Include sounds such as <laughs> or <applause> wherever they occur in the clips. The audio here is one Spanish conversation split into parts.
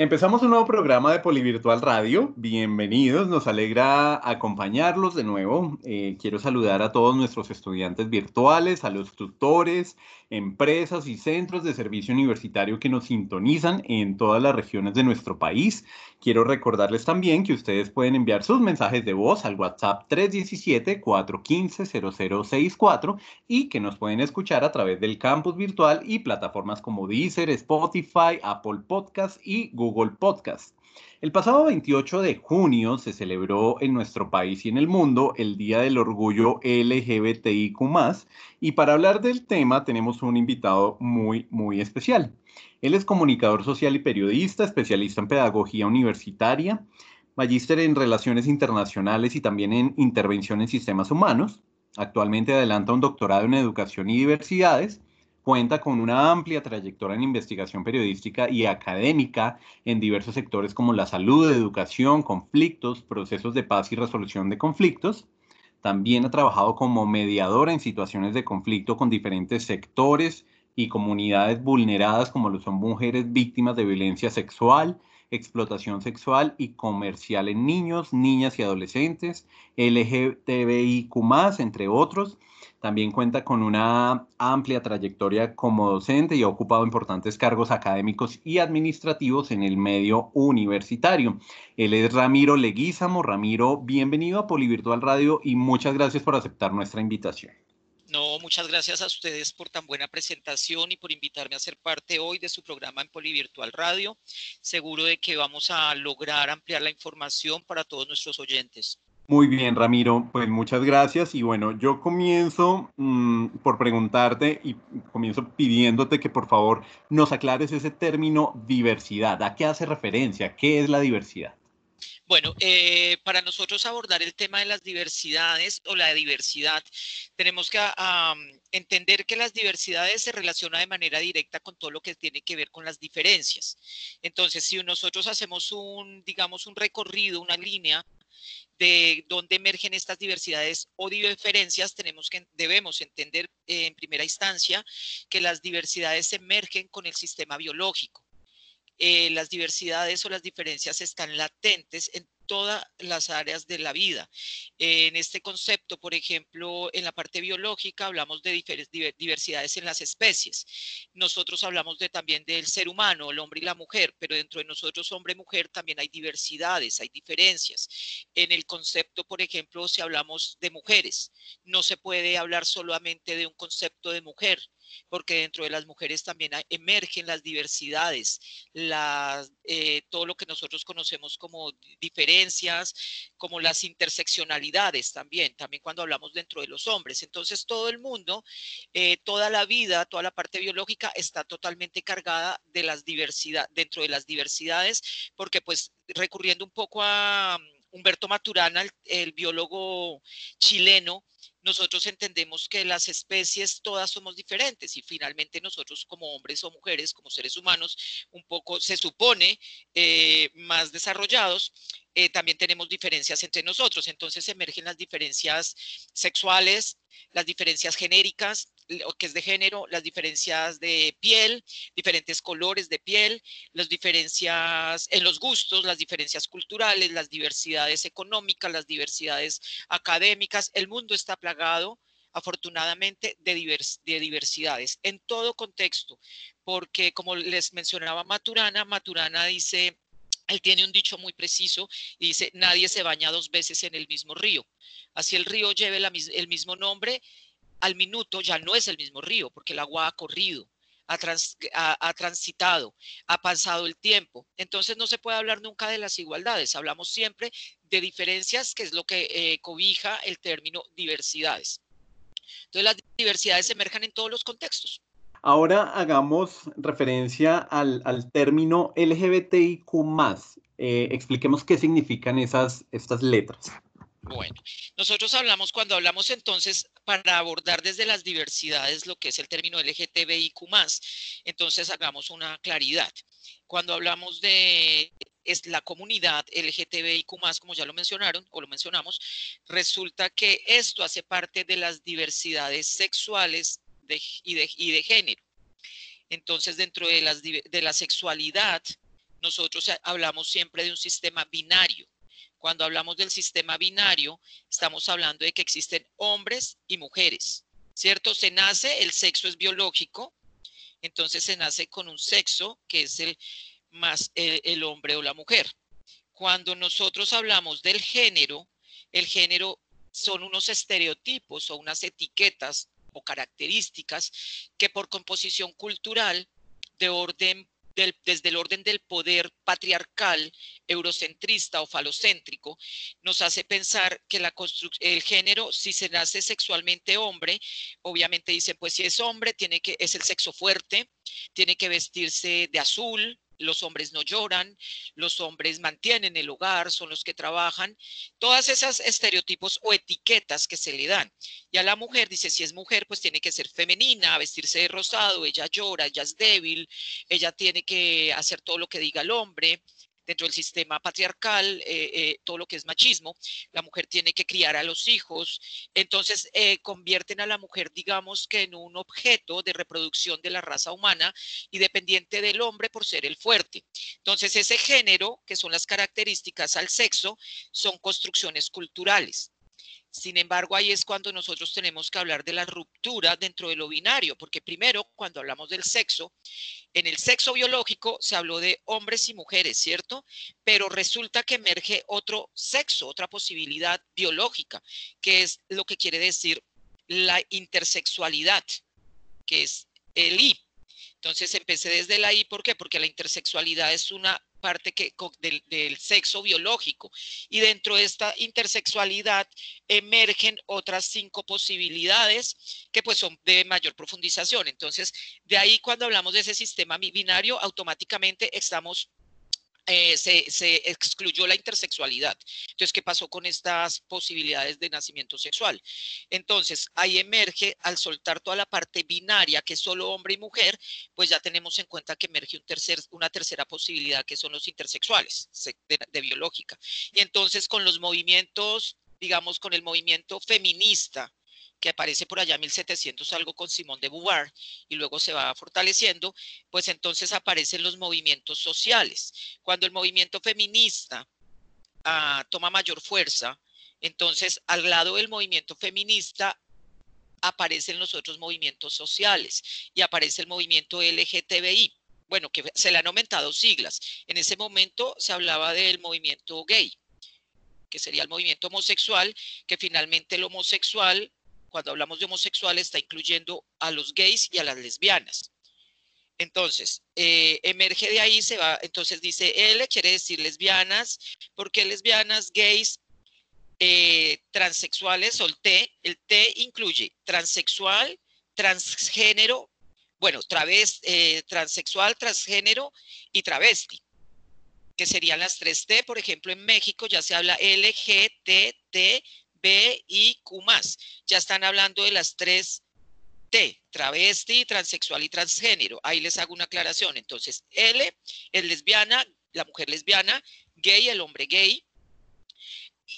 Empezamos un nuevo programa de Polivirtual Radio. Bienvenidos, nos alegra acompañarlos de nuevo. Eh, quiero saludar a todos nuestros estudiantes virtuales, a los tutores, empresas y centros de servicio universitario que nos sintonizan en todas las regiones de nuestro país. Quiero recordarles también que ustedes pueden enviar sus mensajes de voz al WhatsApp 317-415-0064 y que nos pueden escuchar a través del campus virtual y plataformas como Deezer, Spotify, Apple Podcast y Google Podcast. El pasado 28 de junio se celebró en nuestro país y en el mundo el Día del Orgullo LGBTIQ y para hablar del tema tenemos un invitado muy, muy especial. Él es comunicador social y periodista, especialista en pedagogía universitaria, magíster en relaciones internacionales y también en intervención en sistemas humanos. Actualmente adelanta un doctorado en educación y diversidades Cuenta con una amplia trayectoria en investigación periodística y académica en diversos sectores como la salud, educación, conflictos, procesos de paz y resolución de conflictos. También ha trabajado como mediadora en situaciones de conflicto con diferentes sectores y comunidades vulneradas como lo son mujeres víctimas de violencia sexual, explotación sexual y comercial en niños, niñas y adolescentes, LGTBIQ, entre otros también cuenta con una amplia trayectoria como docente y ha ocupado importantes cargos académicos y administrativos en el medio universitario. Él es Ramiro Leguízamo. Ramiro, bienvenido a Polivirtual Radio y muchas gracias por aceptar nuestra invitación. No, muchas gracias a ustedes por tan buena presentación y por invitarme a ser parte hoy de su programa en Polivirtual Radio. Seguro de que vamos a lograr ampliar la información para todos nuestros oyentes. Muy bien, Ramiro, pues muchas gracias. Y bueno, yo comienzo mm, por preguntarte y comienzo pidiéndote que por favor nos aclares ese término diversidad. ¿A qué hace referencia? ¿Qué es la diversidad? Bueno, eh, para nosotros abordar el tema de las diversidades o la diversidad, tenemos que entender que las diversidades se relacionan de manera directa con todo lo que tiene que ver con las diferencias. Entonces, si nosotros hacemos un, digamos, un recorrido, una línea de dónde emergen estas diversidades o diferencias, tenemos que, debemos entender en primera instancia que las diversidades emergen con el sistema biológico. Eh, las diversidades o las diferencias están latentes en todas las áreas de la vida. En este concepto, por ejemplo, en la parte biológica hablamos de diversidades en las especies. Nosotros hablamos de, también del ser humano, el hombre y la mujer, pero dentro de nosotros, hombre y mujer, también hay diversidades, hay diferencias. En el concepto, por ejemplo, si hablamos de mujeres, no se puede hablar solamente de un concepto de mujer porque dentro de las mujeres también emergen las diversidades, eh, todo lo que nosotros conocemos como diferencias, como las interseccionalidades también, también cuando hablamos dentro de los hombres. Entonces todo el mundo, eh, toda la vida, toda la parte biológica está totalmente cargada de las diversidades, dentro de las diversidades, porque pues recurriendo un poco a Humberto Maturana, el, biólogo chileno, nosotros entendemos que las especies todas somos diferentes y finalmente nosotros como hombres o mujeres, como seres humanos, un poco se supone eh, más desarrollados, eh, también tenemos diferencias entre nosotros. Entonces emergen las diferencias sexuales, las diferencias genéricas, que es de género, las diferencias de piel, diferentes colores de piel, las diferencias en los gustos, las diferencias culturales, las diversidades económicas, las diversidades académicas. El mundo está plagado afortunadamente, de, de, diversidades en todo contexto, porque como les mencionaba Maturana, Maturana dice él tiene un dicho muy preciso y dice, nadie se baña dos veces en el mismo río. Así el río lleve el mismo nombre, al minuto ya no es el mismo río porque el agua ha corrido, ha, transitado, ha pasado el tiempo. Entonces no se puede hablar nunca de las igualdades, hablamos siempre de diferencias, que es lo que eh, cobija el término diversidades. Entonces las diversidades emergen en todos los contextos. Ahora hagamos referencia al, término LGBTIQ. Eh, expliquemos qué significan esas, estas letras. Bueno, nosotros hablamos, cuando hablamos entonces, para abordar desde las diversidades lo que es el término LGTBIQ, entonces hagamos una claridad. Cuando hablamos de es la comunidad LGTBIQ, como ya lo mencionaron o lo mencionamos, resulta que esto hace parte de las diversidades sexuales y, de, género. Entonces, dentro de, de la sexualidad, nosotros hablamos siempre de un sistema binario. Cuando hablamos del sistema binario, estamos hablando de que existen hombres y mujeres, ¿cierto? Se nace, el sexo es biológico, entonces se nace con un sexo que es el más el, hombre o la mujer. Cuando nosotros hablamos del género, el género son unos estereotipos o unas etiquetas o características que por composición cultural de orden desde el orden del poder patriarcal, eurocentrista o falocéntrico, nos hace pensar que la el género, si se nace sexualmente hombre, obviamente dicen, pues si es hombre, tiene que, es el sexo fuerte, tiene que vestirse de azul, los hombres no lloran, los hombres mantienen el hogar, son los que trabajan, todas esas estereotipos o etiquetas que se le dan. Y a la mujer dice, si es mujer, pues tiene que ser femenina, vestirse de rosado, ella llora, ella es débil, ella tiene que hacer todo lo que diga el hombre, dentro del sistema patriarcal, eh, eh, todo lo que es machismo, la mujer tiene que criar a los hijos, entonces eh, convierten a la mujer, digamos que en un objeto de reproducción de la raza humana y dependiente del hombre por ser el fuerte. Entonces ese género, que son las características al sexo, son construcciones culturales. Sin embargo, ahí es cuando nosotros tenemos que hablar de la ruptura dentro de lo binario, porque primero, cuando hablamos del sexo, en el sexo biológico se habló de hombres y mujeres, ¿cierto? Pero resulta que emerge otro sexo, otra posibilidad biológica, que es lo que quiere decir la intersexualidad, que es el I. Entonces empecé desde la I, ¿por qué? Porque la intersexualidad es una parte del, sexo biológico. Y dentro de esta intersexualidad emergen otras cinco posibilidades que pues son de mayor profundización. Entonces, de ahí cuando hablamos de ese sistema binario, automáticamente estamos eh, se, excluyó la intersexualidad. Entonces, ¿qué pasó con estas posibilidades de nacimiento sexual? Entonces, ahí emerge, al soltar toda la parte binaria, que es solo hombre y mujer, pues ya tenemos en cuenta que emerge una tercera posibilidad, que son los intersexuales, de biológica. Y entonces, con los movimientos, digamos, con el movimiento feminista, que aparece por allá en 1700 algo con Simón de Beauvoir y luego se va fortaleciendo, pues entonces aparecen los movimientos sociales. Cuando el movimiento feminista ah, toma mayor fuerza, entonces al lado del movimiento feminista aparecen los otros movimientos sociales y aparece el movimiento LGTBI. Bueno, que se le han aumentado siglas. En ese momento se hablaba del movimiento gay, que sería el movimiento homosexual, que finalmente el homosexual cuando hablamos de homosexuales, está incluyendo a los gays y a las lesbianas. Entonces, eh, emerge de ahí, se va, entonces dice L, quiere decir lesbianas, porque lesbianas, gays, eh, transexuales o el T, el T incluye transexual, transgénero, bueno, través, eh, transexual, transgénero y travesti, que serían las tres T. Por ejemplo, en México ya se habla L, G, T, T, B y Q Ya están hablando de las tres T, travesti, transexual y transgénero. Ahí les hago una aclaración. Entonces, L es lesbiana, la mujer lesbiana, gay, el hombre gay.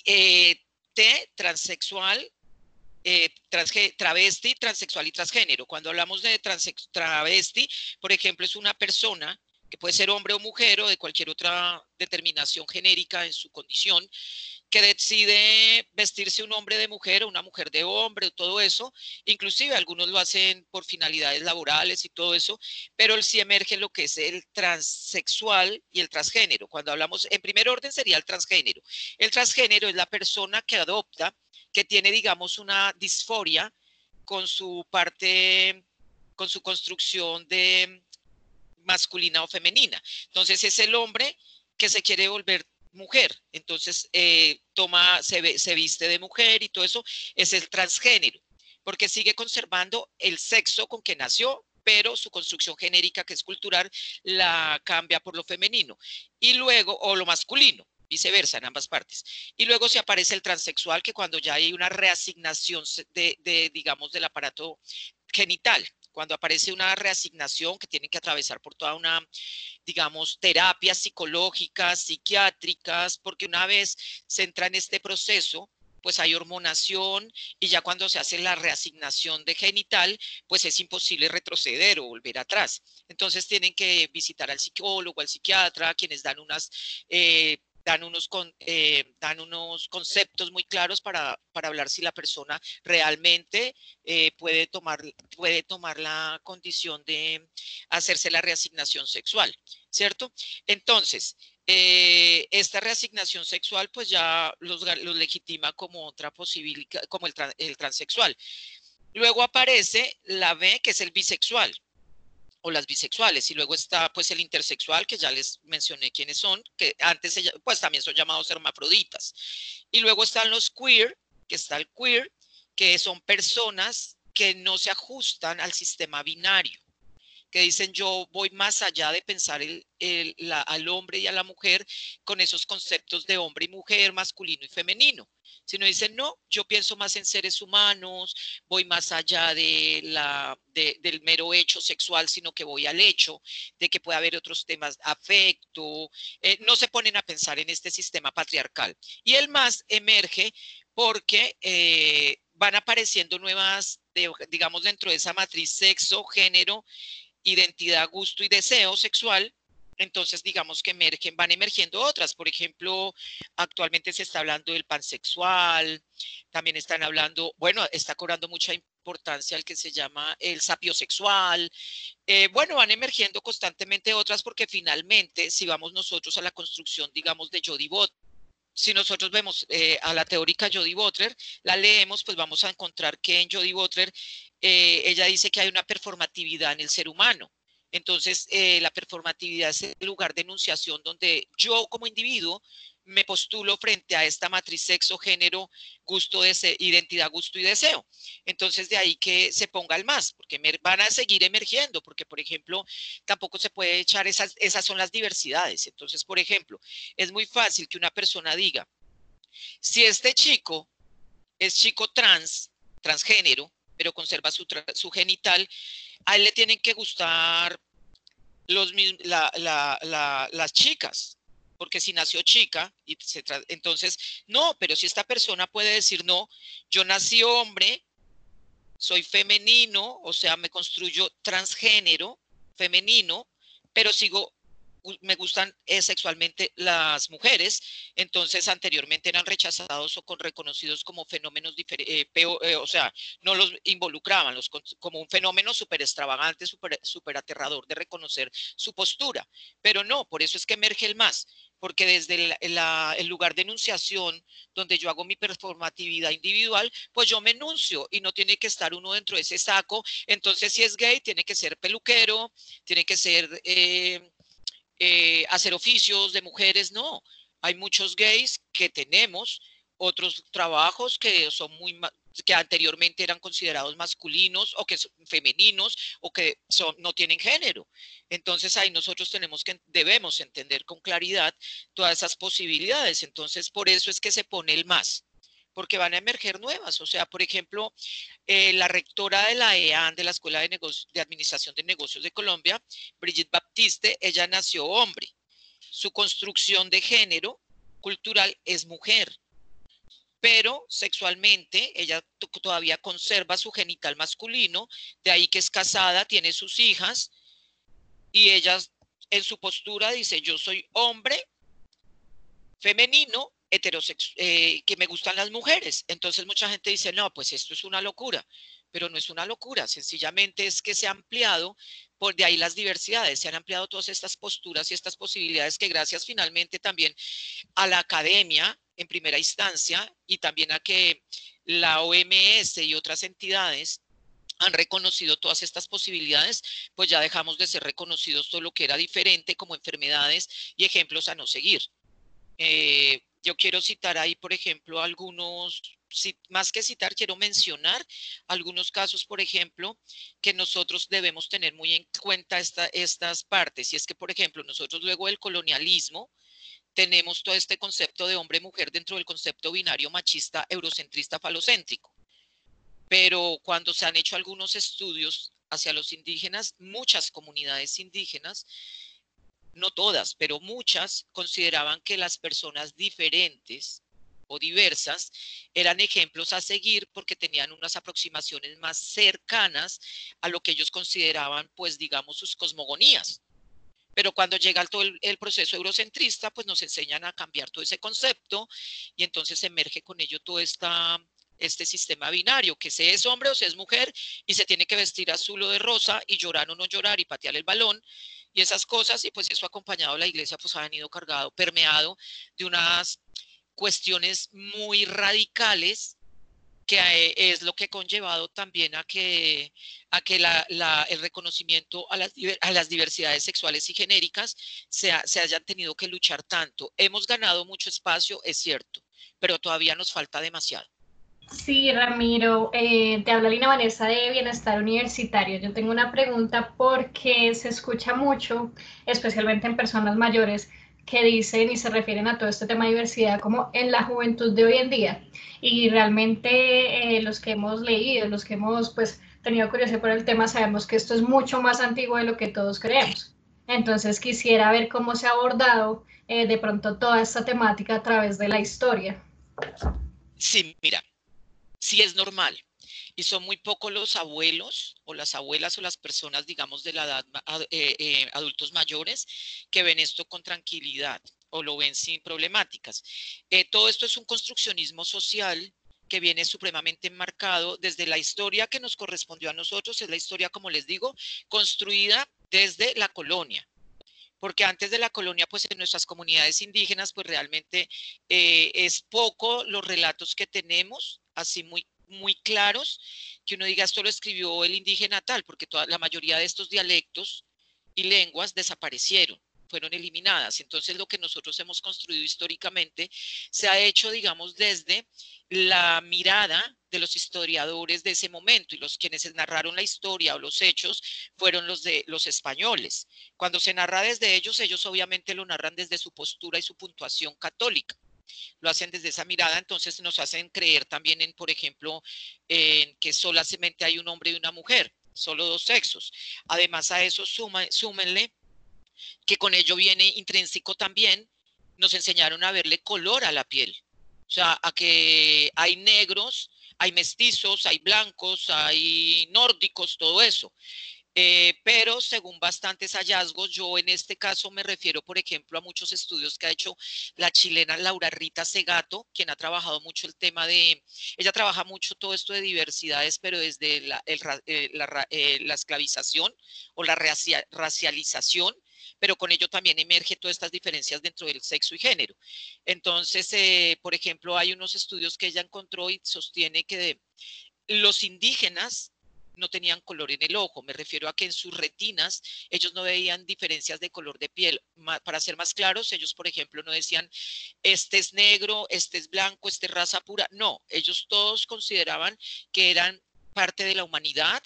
Eh, T, transexual, eh, travesti, transexual y transgénero. Cuando hablamos de travesti, por ejemplo, es una persona que puede ser hombre o mujer o de cualquier otra determinación genérica en su condición, que decide vestirse un hombre de mujer o una mujer de hombre, todo eso, inclusive algunos lo hacen por finalidades laborales y todo eso, pero sí emerge lo que es el transexual y el transgénero. Cuando hablamos, en primer orden sería el transgénero. El transgénero es la persona que adopta, que tiene, digamos, una disforia con su parte, con su construcción de masculina o femenina. Entonces es el hombre que se quiere volver mujer, entonces eh, toma, se, se viste de mujer y todo eso, es el transgénero, porque sigue conservando el sexo con que nació, pero su construcción genérica, que es cultural, la cambia por lo femenino. Y luego, o lo masculino. viceversa en ambas partes. Y luego se aparece el transexual, que cuando ya hay una reasignación de, de, digamos, del aparato genital, cuando aparece una reasignación que tienen que atravesar por toda una, digamos, terapias psicológicas, psiquiátricas, porque una vez se entra en este proceso, pues hay hormonación y ya cuando se hace la reasignación de genital, pues es imposible retroceder o volver atrás. Entonces tienen que visitar al psicólogo, al psiquiatra, quienes dan unas eh, dan unos, eh, dan unos conceptos muy claros para, hablar si la persona realmente eh, puede, tomar, puede tomar la condición de hacerse la reasignación sexual, ¿cierto? Entonces, eh, esta reasignación sexual pues ya los, legitima como otra posibilidad, como el, el transexual. Luego aparece la B, que es el bisexual o las bisexuales y luego está pues el intersexual que ya les mencioné quiénes son, que antes pues también son llamados hermafroditas. Y luego están los queer, que está el queer, que son personas que no se ajustan al sistema binario que dicen yo voy más allá de pensar el, al hombre y a la mujer con esos conceptos de hombre y mujer, masculino y femenino, sino dicen no, yo pienso más en seres humanos, voy más allá de la, del mero hecho sexual, sino que voy al hecho de que puede haber otros temas, afecto, eh, no se ponen a pensar en este sistema patriarcal. Y el más emerge porque... Eh, van apareciendo nuevas, digamos, dentro de esa matriz sexo, género identidad, gusto y deseo sexual, entonces digamos que emergen, van emergiendo otras. Por ejemplo, actualmente se está hablando del pansexual, también están hablando, bueno, está cobrando mucha importancia el que se llama el sapiosexual. Eh, bueno, van emergiendo constantemente otras porque finalmente, si vamos nosotros a la construcción, digamos, de Bot, si nosotros vemos eh, a la teórica Jody Butler, la leemos, pues vamos a encontrar que en Jody Butler eh, ella dice que hay una performatividad en el ser humano. Entonces, eh, la performatividad es el lugar de enunciación donde yo como individuo me postulo frente a esta matriz sexo, género, gusto, deseo, identidad, gusto y deseo. Entonces, de ahí que se ponga el más, porque van a seguir emergiendo, porque, por ejemplo, tampoco se puede echar esas, esas son las diversidades. Entonces, por ejemplo, es muy fácil que una persona diga, si este chico es chico trans, transgénero, pero conserva su, su genital, a él le tienen que gustar los, las chicas, porque si nació chica, y entonces, no, pero si esta persona puede decir, no, yo nací hombre, soy femenino, o sea, me construyo transgénero, femenino, pero sigo me gustan eh, sexualmente las mujeres, entonces anteriormente eran rechazados o con reconocidos como fenómenos diferentes, eh, eh, o sea, no los involucraban los, como un fenómeno súper extravagante, súper aterrador de reconocer su postura, pero no, por eso es que emerge el más, porque desde el, lugar de enunciación, donde yo hago mi performatividad individual, pues yo me enuncio y no tiene que estar uno dentro de ese saco. Entonces, si es gay, tiene que ser peluquero, tiene que ser eh, hacer oficios de mujeres, no. Hay muchos gays que tenemos otros trabajos que son muy que anteriormente eran considerados masculinos o que son femeninos o que son, no tienen género. Entonces ahí nosotros tenemos que debemos entender con claridad todas esas posibilidades. Entonces por eso es que se pone el más porque van a emerger nuevas. O sea, por ejemplo, eh, la rectora de la EAN, de la Escuela de, de Administración de Negocios de Colombia, Brigitte Baptiste, ella nació hombre. Su construcción de género cultural es mujer, pero sexualmente ella todavía conserva su genital masculino, de ahí que es casada, tiene sus hijas, y ella en su postura dice, yo soy hombre femenino, heterosexual, eh, que me gustan las mujeres. Entonces mucha gente dice, no, pues esto es una locura, pero no es una locura, sencillamente es que se ha ampliado, por de ahí las diversidades, se han ampliado todas estas posturas y estas posibilidades que gracias finalmente también a la academia en primera instancia y también a que la OMS y otras entidades han reconocido todas estas posibilidades, pues ya dejamos de ser reconocidos todo lo que era diferente como enfermedades y ejemplos a no seguir. Eh, yo quiero citar ahí, por ejemplo, algunos, más que citar, quiero mencionar algunos casos, por ejemplo, que nosotros debemos tener muy en cuenta esta, estas partes. Y es que, por ejemplo, nosotros luego del colonialismo tenemos todo este concepto de hombre-mujer dentro del concepto binario machista, eurocentrista, falocéntrico. Pero cuando se han hecho algunos estudios hacia los indígenas, muchas comunidades indígenas, no todas, pero muchas, consideraban que las personas diferentes o diversas eran ejemplos a seguir porque tenían unas aproximaciones más cercanas a lo que ellos consideraban, pues digamos, sus cosmogonías. Pero cuando llega todo el, proceso eurocentrista, pues nos enseñan a cambiar todo ese concepto y entonces emerge con ello todo esta, este sistema binario, que se es hombre o se es mujer y se tiene que vestir azul o de rosa y llorar o no llorar y patear el balón y esas cosas y pues eso acompañado a la iglesia pues ha venido cargado, permeado de unas cuestiones muy radicales que eh, es lo que ha conllevado también a que, a que el reconocimiento a las, a las, diversidades sexuales y genéricas se, se hayan tenido que luchar tanto. Hemos ganado mucho espacio, es cierto, pero todavía nos falta demasiado. Sí, Ramiro, eh, te habla Lina Vanessa de Bienestar Universitario. Yo tengo una pregunta porque se escucha mucho, especialmente en personas mayores, que dicen y se refieren a todo este tema de diversidad como en la juventud de hoy en día. Y realmente eh, los que hemos leído, los que hemos pues tenido curiosidad por el tema, sabemos que esto es mucho más antiguo de lo que todos creemos. Entonces quisiera ver cómo se ha abordado eh, de pronto toda esta temática a través de la historia. Sí, mira, sí es normal y son muy pocos los abuelos o las abuelas o las personas, digamos, de la edad, eh, eh, adultos mayores, que ven esto con tranquilidad o lo ven sin problemáticas. Eh, todo esto es un construccionismo social que viene supremamente enmarcado desde la historia que nos correspondió a nosotros, es la historia, como les digo, construida desde la colonia porque antes de la colonia, pues en nuestras comunidades indígenas, pues realmente es poco los relatos que tenemos, así muy muy claros que uno diga esto lo escribió el indígena tal, porque toda, la mayoría de estos dialectos y lenguas desaparecieron fueron eliminadas. Entonces, lo que nosotros hemos construido históricamente se ha hecho, digamos, desde la mirada de los historiadores de ese momento y los quienes narraron la historia o los hechos fueron los de los españoles. Cuando se narra desde ellos, ellos obviamente lo narran desde su postura y su puntuación católica lo hacen desde esa mirada, entonces nos hacen creer también en, por ejemplo, en que solamente hay un hombre y una mujer, solo dos sexos. Además a eso súmenle que con ello viene intrínseco también, nos enseñaron a verle color a la piel, o sea, a que hay negros, hay mestizos, hay blancos, hay nórdicos, todo eso. Eh, pero según bastantes hallazgos, yo en este caso me refiero, por ejemplo, a muchos estudios que ha hecho la chilena Laura Rita Segato, quien ha trabajado mucho el tema de, ella trabaja mucho todo esto de diversidades, pero desde la, eh, eh, la esclavización o la racialización pero con ello también emerge todas estas diferencias dentro del sexo y género. Entonces, por ejemplo, hay unos estudios que ella encontró y sostiene que los indígenas no tenían color en el ojo. Me refiero a que en sus retinas ellos no veían diferencias de color de piel. Para ser más claros, ellos, por ejemplo, no decían, este es negro, este es blanco, este es raza pura. No, ellos todos consideraban que eran parte de la humanidad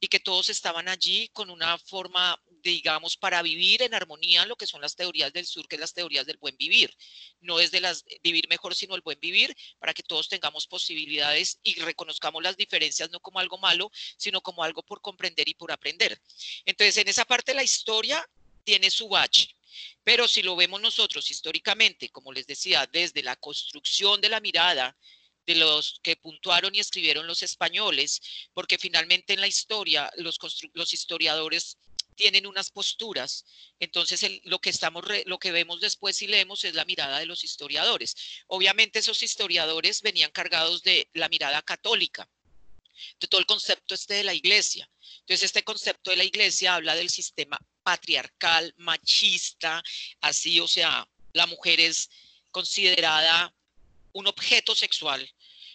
y que todos estaban allí con una forma digamos, para vivir en armonía lo que son las teorías del sur, que es las teorías del buen vivir. No es de las vivir mejor, sino el buen vivir, para que todos tengamos posibilidades y reconozcamos las diferencias no como algo malo, sino como algo por comprender y por aprender. Entonces, en esa parte la historia tiene su bache. Pero si lo vemos nosotros históricamente, como les decía, desde la construcción de la mirada, de los que puntuaron y escribieron los españoles, porque finalmente en la historia los, historiadores tienen unas posturas. Entonces, lo, que estamos lo que vemos después y leemos es la mirada de los historiadores. Obviamente, esos historiadores venían cargados de la mirada católica, de todo el concepto este de la iglesia. Entonces, este concepto de la iglesia habla del sistema patriarcal, machista, así, o sea, la mujer es considerada un objeto sexual.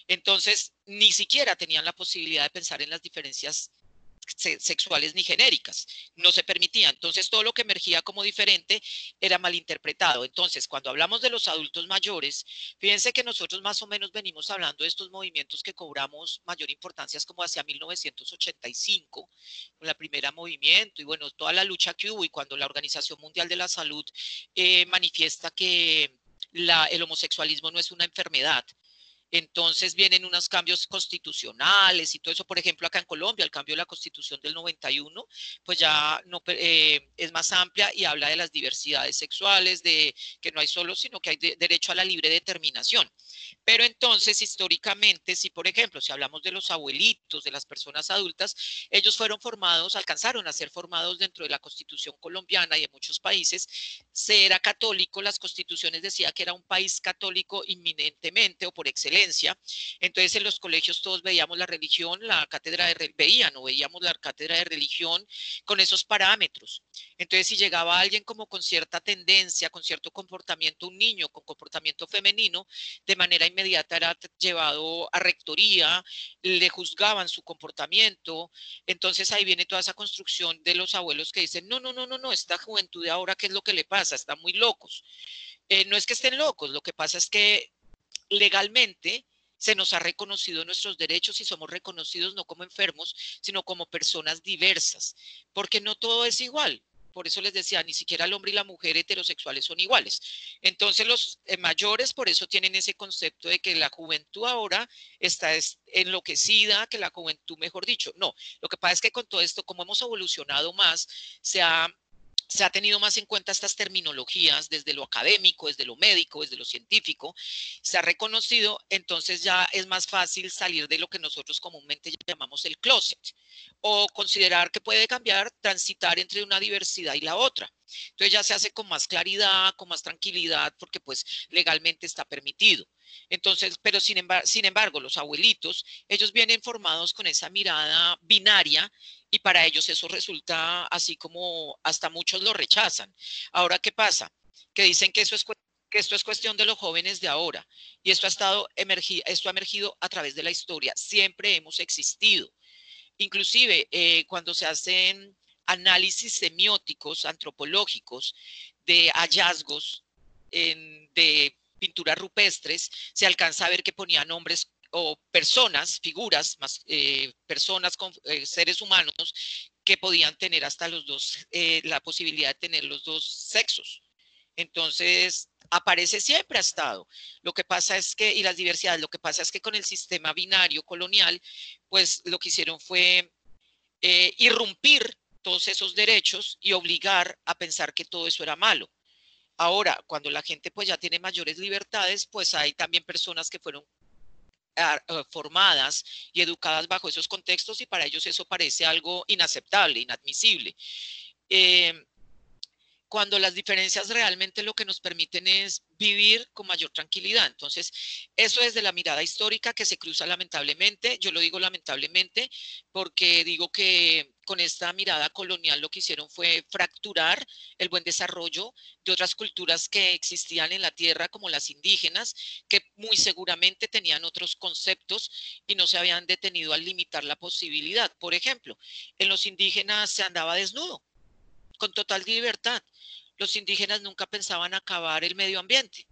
Entonces, ni siquiera tenían la posibilidad de pensar en las diferencias sexuales ni genéricas, no se permitía. Entonces todo lo que emergía como diferente era malinterpretado. Entonces, cuando hablamos de los adultos mayores, fíjense que nosotros más o menos venimos hablando de estos movimientos que cobramos mayor importancia como hacia 1985, con la primera movimiento y bueno, toda la lucha que hubo y cuando la Organización Mundial de la Salud eh, manifiesta que el homosexualismo no es una enfermedad, entonces vienen unos cambios constitucionales y todo eso, por ejemplo, acá en Colombia, el cambio de la constitución del 91, pues ya no, eh, es más amplia y habla de las diversidades sexuales, de que no hay solo, sino que hay derecho a la libre determinación. Pero entonces, históricamente, si por ejemplo, si hablamos de los abuelitos, de las personas adultas, ellos fueron formados, alcanzaron a ser formados dentro de la constitución colombiana y en muchos países, se era católico, las constituciones decía que era un país católico inminentemente o por excelencia entonces en los colegios todos veíamos la religión, la cátedra de veían o veíamos la cátedra de religión con esos parámetros. Entonces si llegaba alguien como con cierta tendencia, con cierto comportamiento, un niño con comportamiento femenino, de manera inmediata era llevado a rectoría, le juzgaban su comportamiento. Entonces ahí viene toda esa construcción de los abuelos que dicen, no, no, no, no, no, esta juventud de ahora, ¿qué es lo que le pasa? Están muy locos. Eh, no es que estén locos, lo que pasa es que legalmente se nos ha reconocido nuestros derechos y somos reconocidos no como enfermos, sino como personas diversas, porque no todo es igual. Por eso les decía, ni siquiera el hombre y la mujer heterosexuales son iguales. Entonces los eh, mayores por eso tienen ese concepto de que la juventud ahora está enloquecida, que la juventud, mejor dicho, no. Lo que pasa es que con todo esto, como hemos evolucionado más, se ha se ha tenido más en cuenta estas terminologías desde lo académico, desde lo médico, desde lo científico, se ha reconocido, entonces ya es más fácil salir de lo que nosotros comúnmente llamamos el closet o considerar que puede cambiar, transitar entre una diversidad y la otra. Entonces ya se hace con más claridad, con más tranquilidad, porque pues legalmente está permitido. Entonces, pero sin embargo, los abuelitos, ellos vienen formados con esa mirada binaria y para ellos eso resulta así como hasta muchos lo rechazan. Ahora, ¿qué pasa? Que dicen que eso es que esto es cuestión de los jóvenes de ahora y esto ha estado esto ha emergido a través de la historia. Siempre hemos existido. Inclusive eh, cuando se hacen análisis semióticos, antropológicos de hallazgos de pinturas rupestres, se alcanza a ver que ponían nombres o personas, figuras, más eh, personas con eh, seres humanos que podían tener hasta los dos, eh, la posibilidad de tener los dos sexos. Entonces, aparece siempre ha estado. Lo que pasa es que, y las diversidades, lo que pasa es que con el sistema binario colonial, pues lo que hicieron fue irrumpir todos esos derechos y obligar a pensar que todo eso era malo. Ahora, cuando la gente pues ya tiene mayores libertades, pues hay también personas que fueron ah, ah, formadas y educadas bajo esos contextos y para ellos eso parece algo inaceptable, inadmisible. Eh, cuando las diferencias realmente lo que nos permiten es vivir con mayor tranquilidad. Entonces, eso es de la mirada histórica que se cruza lamentablemente. Yo lo digo lamentablemente porque digo que con esta mirada colonial lo que hicieron fue fracturar el buen desarrollo de otras culturas que existían en la tierra, como las indígenas, que muy seguramente tenían otros conceptos y no se habían detenido al limitar la posibilidad. Por ejemplo, en los indígenas se andaba desnudo con total libertad. Los indígenas nunca pensaban acabar el medio ambiente.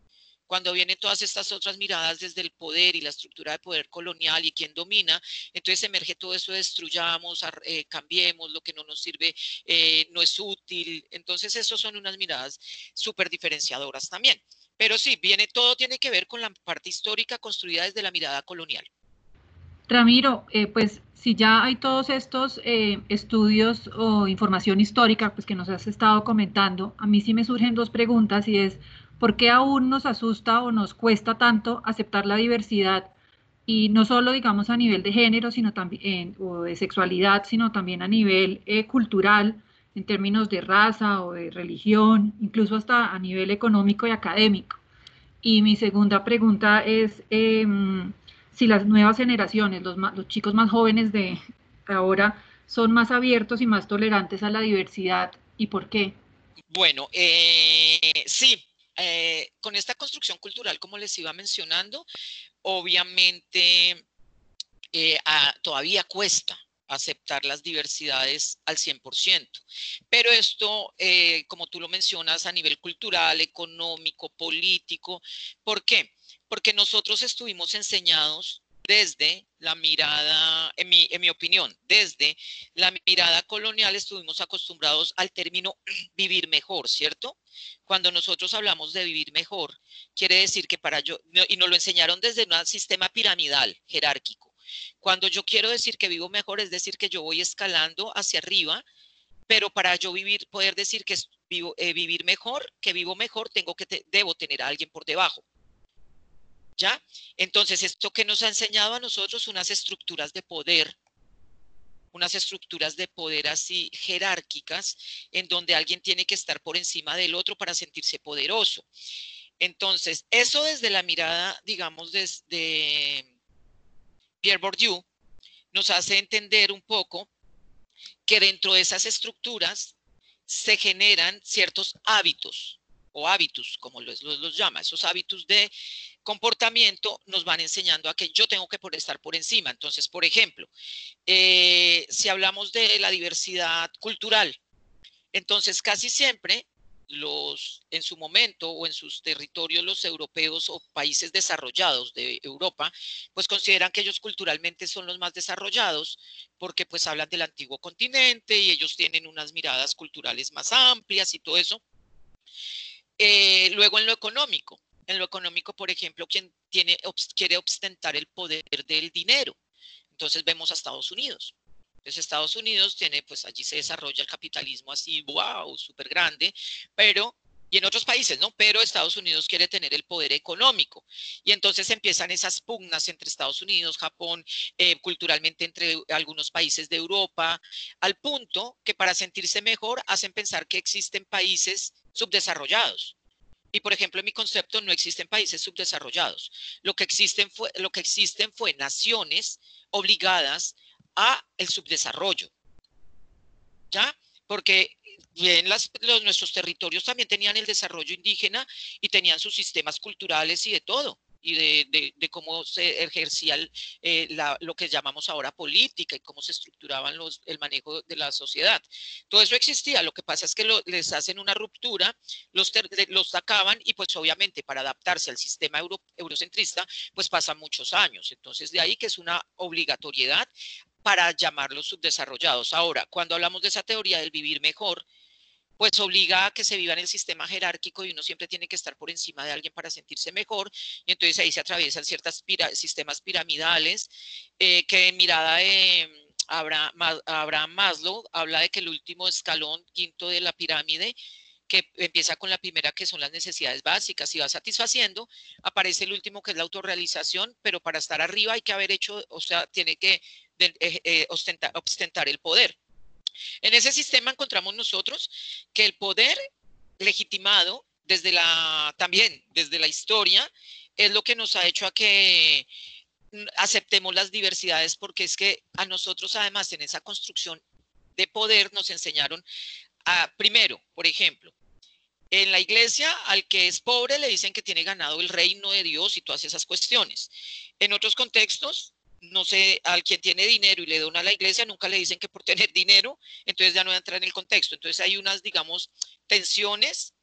Cuando vienen todas estas otras miradas desde el poder y la estructura de poder colonial y quién domina, entonces emerge todo eso, destruyamos, eh, cambiemos, lo que no nos sirve eh, no es útil. Entonces, eso son unas miradas súper diferenciadoras también. Pero sí, viene, todo tiene que ver con la parte histórica construida desde la mirada colonial. Ramiro, eh, pues si ya hay todos estos eh, estudios o información histórica pues que nos has estado comentando, a mí sí me surgen dos preguntas y es, ¿por qué aún nos asusta o nos cuesta tanto aceptar la diversidad? Y no solo, digamos, a nivel de género, sino también, o de sexualidad, sino también a nivel eh, cultural, en términos de raza o de religión, incluso hasta a nivel económico y académico. Y mi segunda pregunta es, em, si las nuevas generaciones, los, los chicos más jóvenes de ahora, son más abiertos y más tolerantes a la diversidad y por qué? Bueno, eh, sí, eh, con esta construcción cultural, como les iba mencionando, obviamente eh, todavía cuesta aceptar las diversidades al 100%. Pero esto, eh, como tú lo mencionas, a nivel cultural, económico, político, ¿por qué? Porque nosotros estuvimos enseñados desde la mirada, en mi, opinión, desde la mirada colonial estuvimos acostumbrados al término <clears throat> vivir mejor, ¿cierto? Cuando nosotros hablamos de vivir mejor, quiere decir que para yo, y nos lo enseñaron desde un sistema piramidal, jerárquico. Cuando yo quiero decir que vivo mejor, es decir, que yo voy escalando hacia arriba, pero para yo vivir, poder decir que vivo, eh, vivir mejor, que vivo mejor, tengo que, debo tener a alguien por debajo. ¿Ya? Entonces, esto que nos ha enseñado a nosotros unas estructuras de poder, unas estructuras de poder así jerárquicas, en donde alguien tiene que estar por encima del otro para sentirse poderoso. Entonces, eso desde la mirada, digamos, desde Pierre Bourdieu, nos hace entender un poco que dentro de esas estructuras se generan ciertos hábitos o hábitos, como los, los, llama, esos hábitos de comportamiento nos van enseñando a que yo tengo que estar por encima. Entonces, por ejemplo, eh, si hablamos de la diversidad cultural, entonces casi siempre los en su momento o en sus territorios los europeos o países desarrollados de Europa, pues consideran que ellos culturalmente son los más desarrollados porque pues hablan del antiguo continente y ellos tienen unas miradas culturales más amplias y todo eso. Eh, luego en lo económico, en lo económico, por ejemplo, quien tiene, quiere ostentar el poder del dinero. Entonces vemos a Estados Unidos. Entonces Estados Unidos tiene, pues allí se desarrolla el capitalismo así, wow, súper grande, pero y en otros países, ¿no? Pero Estados Unidos quiere tener el poder económico. Y entonces empiezan esas pugnas entre Estados Unidos, Japón, eh, culturalmente entre algunos países de Europa, al punto que para sentirse mejor hacen pensar que existen países subdesarrollados. Y por ejemplo, en mi concepto no existen países subdesarrollados. Lo que existen fue, lo que existen fue naciones obligadas a el subdesarrollo. ¿Ya? Porque bien los, nuestros territorios también tenían el desarrollo indígena y tenían sus sistemas culturales y de todo y de, cómo se ejercía eh, lo que llamamos ahora política y cómo se estructuraban los, el manejo de la sociedad. Todo eso existía, lo que pasa es que les hacen una ruptura, los, los sacaban y pues obviamente para adaptarse al sistema eurocentrista pues pasan muchos años. Entonces de ahí que es una obligatoriedad para llamarlos subdesarrollados. Ahora, cuando hablamos de esa teoría del vivir mejor, pues obliga a que se viva en el sistema jerárquico y uno siempre tiene que estar por encima de alguien para sentirse mejor. Y entonces ahí se atraviesan ciertos sistemas piramidales eh, que en mirada de Abraham, Abraham Maslow habla de que el último escalón, quinto de la pirámide, que empieza con la primera que son las necesidades básicas y va satisfaciendo, aparece el último que es la autorrealización, pero para estar arriba hay que haber hecho, o sea, tiene que eh, eh, ostentar, ostentar el poder. En ese sistema encontramos nosotros que el poder legitimado desde la, también desde la historia, es lo que nos ha hecho a que aceptemos las diversidades, porque es que a nosotros además en esa construcción de poder nos enseñaron a, primero, por ejemplo, en la iglesia al que es pobre le dicen que tiene ganado el reino de Dios y todas esas cuestiones. En otros contextos no sé, al quien tiene dinero y le dona a la iglesia, nunca le dicen que por tener dinero, entonces ya no entra en el contexto. Entonces hay unas, digamos, tensiones,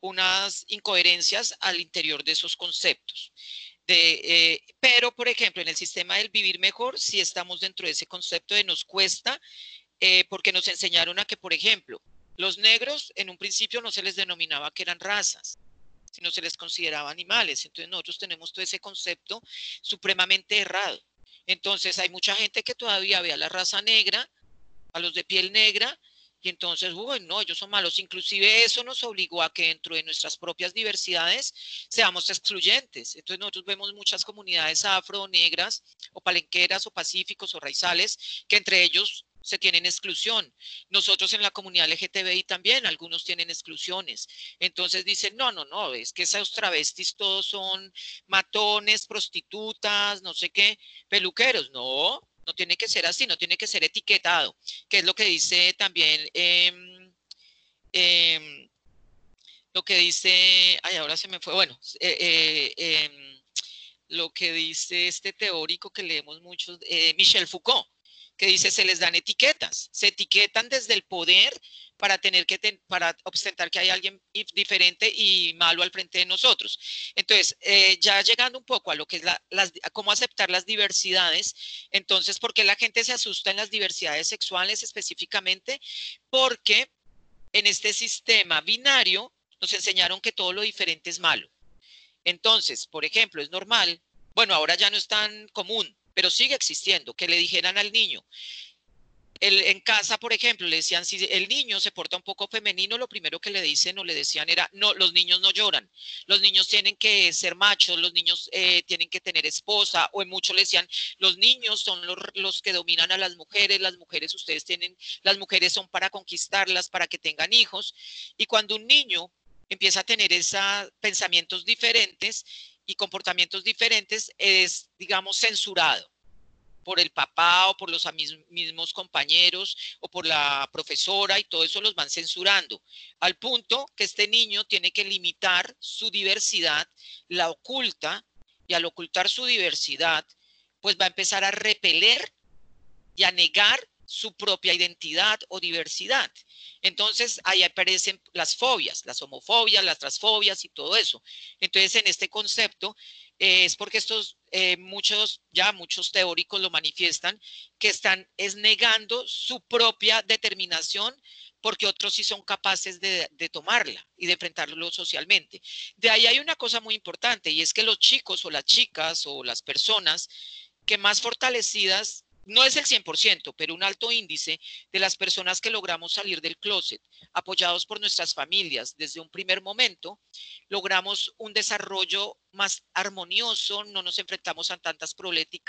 unas incoherencias al interior de esos conceptos. De, eh, pero, por ejemplo, en el sistema del vivir mejor, sí estamos dentro de ese concepto de nos cuesta, eh, porque nos enseñaron a que, por ejemplo, los negros en un principio no se les denominaba que eran razas, sino se les consideraba animales. Entonces nosotros tenemos todo ese concepto supremamente errado. Entonces hay mucha gente que todavía ve a la raza negra, a los de piel negra, y entonces, uy, no, ellos son malos. Inclusive eso nos obligó a que dentro de nuestras propias diversidades seamos excluyentes. Entonces nosotros vemos muchas comunidades afro, negras, o palenqueras, o pacíficos, o raizales, que entre ellos se tienen exclusión. Nosotros en la comunidad LGTBI también, algunos tienen exclusiones. Entonces dicen, no, no, no, es que esos travestis todos son matones, prostitutas, no sé qué, peluqueros. No, no tiene que ser así, no tiene que ser etiquetado, que es lo que dice también, em, em, lo que dice, ay, ahora se me fue, bueno, eh, eh, em, lo que dice este teórico que leemos mucho, eh, Michel Foucault que dice se les dan etiquetas, se etiquetan desde el poder para tener que para ostentar que hay alguien diferente y malo al frente de nosotros. Entonces, eh, ya llegando un poco a lo que es la, cómo aceptar las diversidades, entonces, ¿por qué la gente se asusta en las diversidades sexuales específicamente? Porque en este sistema binario nos enseñaron que todo lo diferente es malo. Entonces, por ejemplo, es normal, bueno, ahora ya no es tan común, pero sigue existiendo, que le dijeran al niño, en casa, por ejemplo, le decían, si el niño se porta un poco femenino, lo primero que le dicen o le decían era, no, los niños no lloran, los niños tienen que ser machos, los niños eh, tienen que tener esposa, o en muchos le decían, los niños son los, los, que dominan a las mujeres, las mujeres ustedes tienen, las mujeres son para conquistarlas, para que tengan hijos, y cuando un niño empieza a tener esos pensamientos diferentes y comportamientos diferentes, es, digamos, censurado por el papá o por los mismos compañeros o por la profesora y todo eso los van censurando, al punto que este niño tiene que limitar su diversidad, la oculta y al ocultar su diversidad, pues va a empezar a repeler y a negar su propia identidad o diversidad. Entonces ahí aparecen las fobias, las homofobias, las transfobias y todo eso. Entonces en este concepto es porque estos eh, muchos, ya muchos teóricos lo manifiestan, que están es negando su propia determinación porque otros sí son capaces de, tomarla y de enfrentarlo socialmente. De ahí hay una cosa muy importante y es que los chicos o las chicas o las personas que más fortalecidas no es el 100%, pero un alto índice de las personas que logramos salir del closet, apoyados por nuestras familias desde un primer momento, logramos un desarrollo más armonioso, no nos enfrentamos a tantas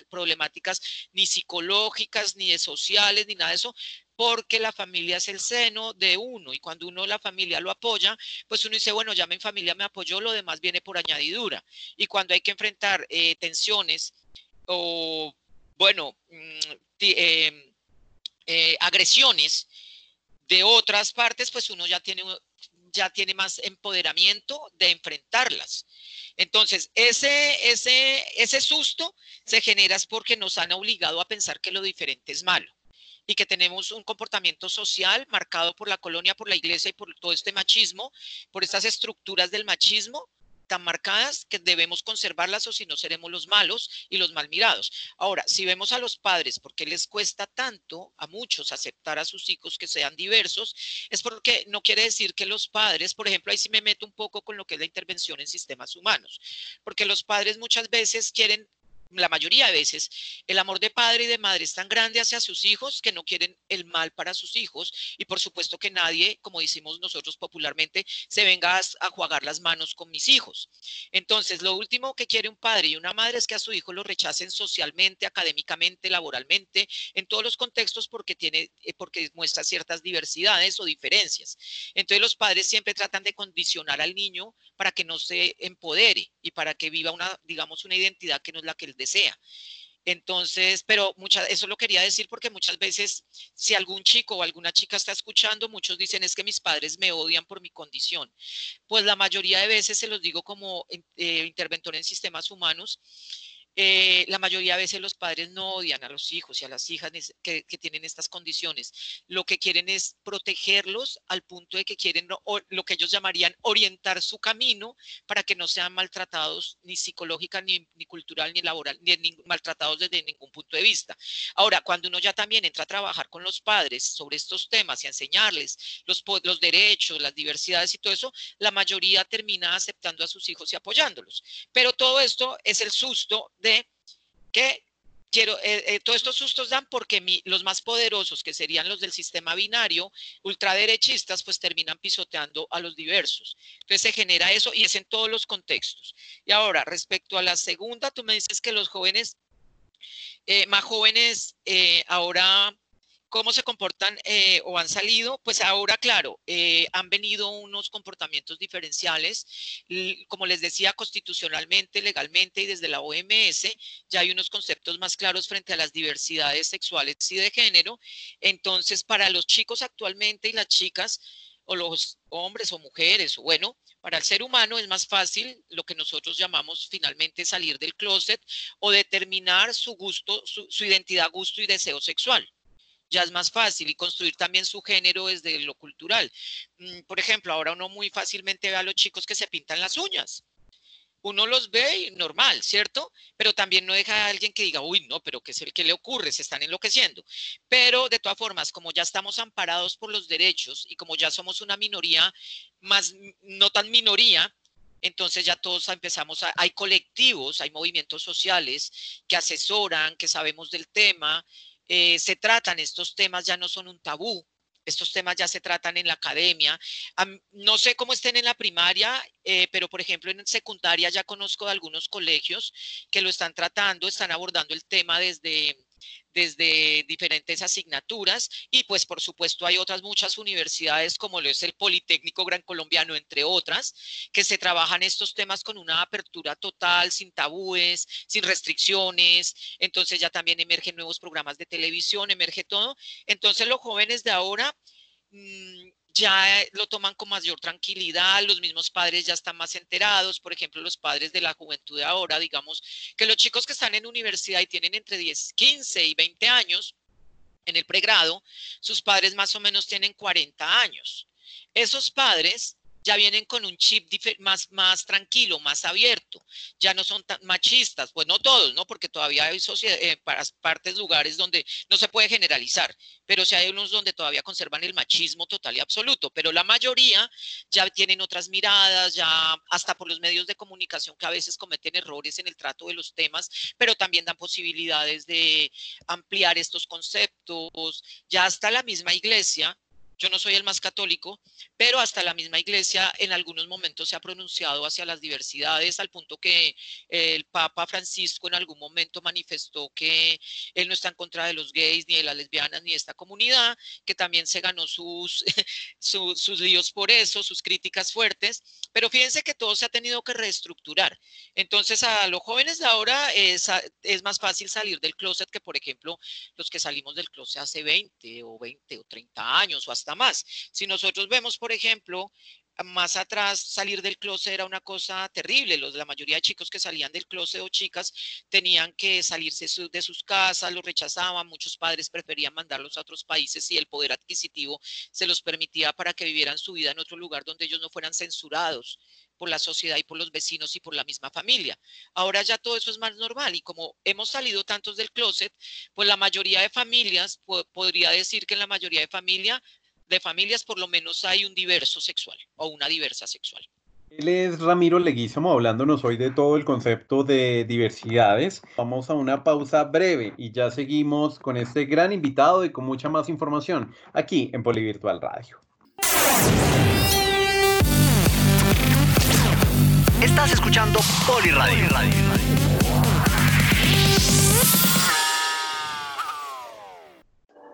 problemáticas ni psicológicas, ni sociales, ni nada de eso, porque la familia es el seno de uno y cuando uno la familia lo apoya, pues uno dice, bueno, ya mi familia me apoyó, lo demás viene por añadidura. Y cuando hay que enfrentar eh, tensiones o bueno, mm, em, eh, agresiones de otras partes, pues uno ya tiene, ya tiene más empoderamiento de enfrentarlas. Entonces, ese, ese, ese susto se genera porque nos han obligado a pensar que lo diferente es malo y que tenemos un comportamiento social marcado por la colonia, por la iglesia y por todo este machismo, por estas estructuras del machismo tan marcadas que debemos conservarlas o si no seremos los malos y los mal mirados. Ahora, si vemos a los padres, ¿por qué les cuesta tanto a muchos aceptar a sus hijos que sean diversos? Es porque no quiere decir que los padres, por ejemplo, ahí sí me meto un poco con lo que es la intervención en sistemas humanos, porque los padres muchas veces quieren la mayoría de veces, el amor de padre y de madre es tan grande hacia sus hijos que no quieren el mal para sus hijos y por supuesto que nadie, como decimos nosotros popularmente, se venga a, jugar las manos con mis hijos. Entonces, lo último que quiere un padre y una madre es que a su hijo lo rechacen socialmente, académicamente, laboralmente, en todos los contextos porque tiene eh, porque muestra ciertas diversidades o diferencias. Entonces, los padres siempre tratan de condicionar al niño para que no se empodere y para que viva una, digamos, una identidad que no es la que él desea. Entonces, pero muchas, eso lo quería decir porque muchas veces si algún chico o alguna chica está escuchando, muchos dicen es que mis padres me odian por mi condición. Pues la mayoría de veces se los digo como eh, interventor en sistemas humanos, eh, la mayoría de veces los padres no odian a los hijos y a las hijas que, tienen estas condiciones. Lo que quieren es protegerlos al punto de que quieren lo que ellos llamarían orientar su camino para que no sean maltratados ni psicológica, ni, cultural, ni laboral, ni, maltratados desde ningún punto de vista. Ahora, cuando uno ya también entra a trabajar con los padres sobre estos temas y a enseñarles los, los derechos, las diversidades y todo eso, la mayoría termina aceptando a sus hijos y apoyándolos. Pero todo esto es el susto que quiero, eh, eh, todos estos sustos dan porque los más poderosos, que serían los del sistema binario, ultraderechistas, pues terminan pisoteando a los diversos. Entonces se genera eso y es en todos los contextos. Y ahora, respecto a la segunda, tú me dices que los jóvenes, eh, más jóvenes, ahora cómo se comportan eh, o han salido, pues ahora, claro, eh, han venido unos comportamientos diferenciales, como les decía, constitucionalmente, legalmente y desde la OMS, ya hay unos conceptos más claros frente a las diversidades sexuales y de género. Entonces, para los chicos actualmente y las chicas, o los hombres o mujeres, o bueno, para el ser humano es más fácil lo que nosotros llamamos finalmente salir del closet o determinar su gusto, su identidad, gusto y deseo sexual. Ya es más fácil y construir también su género desde lo cultural. Mm, por ejemplo, ahora uno muy fácilmente ve a los chicos que se pintan las uñas. Uno los ve y normal, ¿cierto? Pero también no deja a alguien que diga, uy, no, pero ¿qué es el que le ocurre? Se están enloqueciendo. Pero de todas formas, como ya estamos amparados por los derechos y como ya somos una minoría, más no tan minoría, entonces ya todos empezamos, a, hay colectivos, hay movimientos sociales que asesoran, que sabemos del tema, eh, se tratan estos temas, ya no son un tabú, estos temas ya se tratan en la academia. no sé cómo estén en la primaria, eh, pero por ejemplo en secundaria ya conozco de algunos colegios que lo están tratando, están abordando el tema desde desde diferentes asignaturas y pues por supuesto hay otras muchas universidades como lo es el Politécnico Gran Colombiano, entre otras, que se trabajan estos temas con una apertura total, sin tabúes, sin restricciones, entonces ya también emergen nuevos programas de televisión, emerge todo. Entonces los jóvenes de ahora... Mm, ya eh, lo toman con mayor tranquilidad, los mismos padres ya están más enterados, por ejemplo, los padres de la juventud de ahora, digamos, que los chicos que están en universidad y tienen entre 10, 15 y 20 años en el pregrado, sus padres más o menos tienen 40 años. Esos padres ya vienen con un chip más, más tranquilo, más abierto, ya no son tan machistas, pues no todos, ¿no? Porque todavía hay eh, partes, lugares donde no se puede generalizar, pero sí hay unos donde todavía conservan el machismo total y absoluto, pero la mayoría ya tienen otras miradas, ya hasta por los medios de comunicación que a veces cometen errores en el trato de los temas, pero también dan posibilidades de ampliar estos conceptos, ya hasta la misma iglesia yo no soy el más católico, pero hasta la misma iglesia en algunos momentos se ha pronunciado hacia las diversidades, al punto que el Papa Francisco en algún momento manifestó que él no está en contra de los gays, ni de las lesbianas, ni de esta comunidad, que también se ganó sus, <laughs> sus, líos por eso, sus críticas fuertes, pero fíjense que todo se ha tenido que reestructurar. Entonces, a los jóvenes de ahora es, es más fácil salir del closet que, por ejemplo, los que salimos del closet hace 20 o 20 o 30 años o hasta más. Si nosotros vemos, por ejemplo, más atrás salir del closet era una cosa terrible. Los, la mayoría de chicos que salían del closet o chicas tenían que salirse de sus casas, los rechazaban, muchos padres preferían mandarlos a otros países y el poder adquisitivo se los permitía para que vivieran su vida en otro lugar donde ellos no fueran censurados por la sociedad y por los vecinos y por la misma familia. Ahora ya todo eso es más normal y como hemos salido tantos del closet, pues la mayoría de familias, podría decir que en la mayoría de familias de familias por lo menos hay un diverso sexual o una diversa sexual. Él es Ramiro Leguízamo hablándonos hoy de todo el concepto de diversidades. Vamos a una pausa breve y ya seguimos con este gran invitado y con mucha más información aquí en Polivirtual Radio. Estás escuchando Poliradio.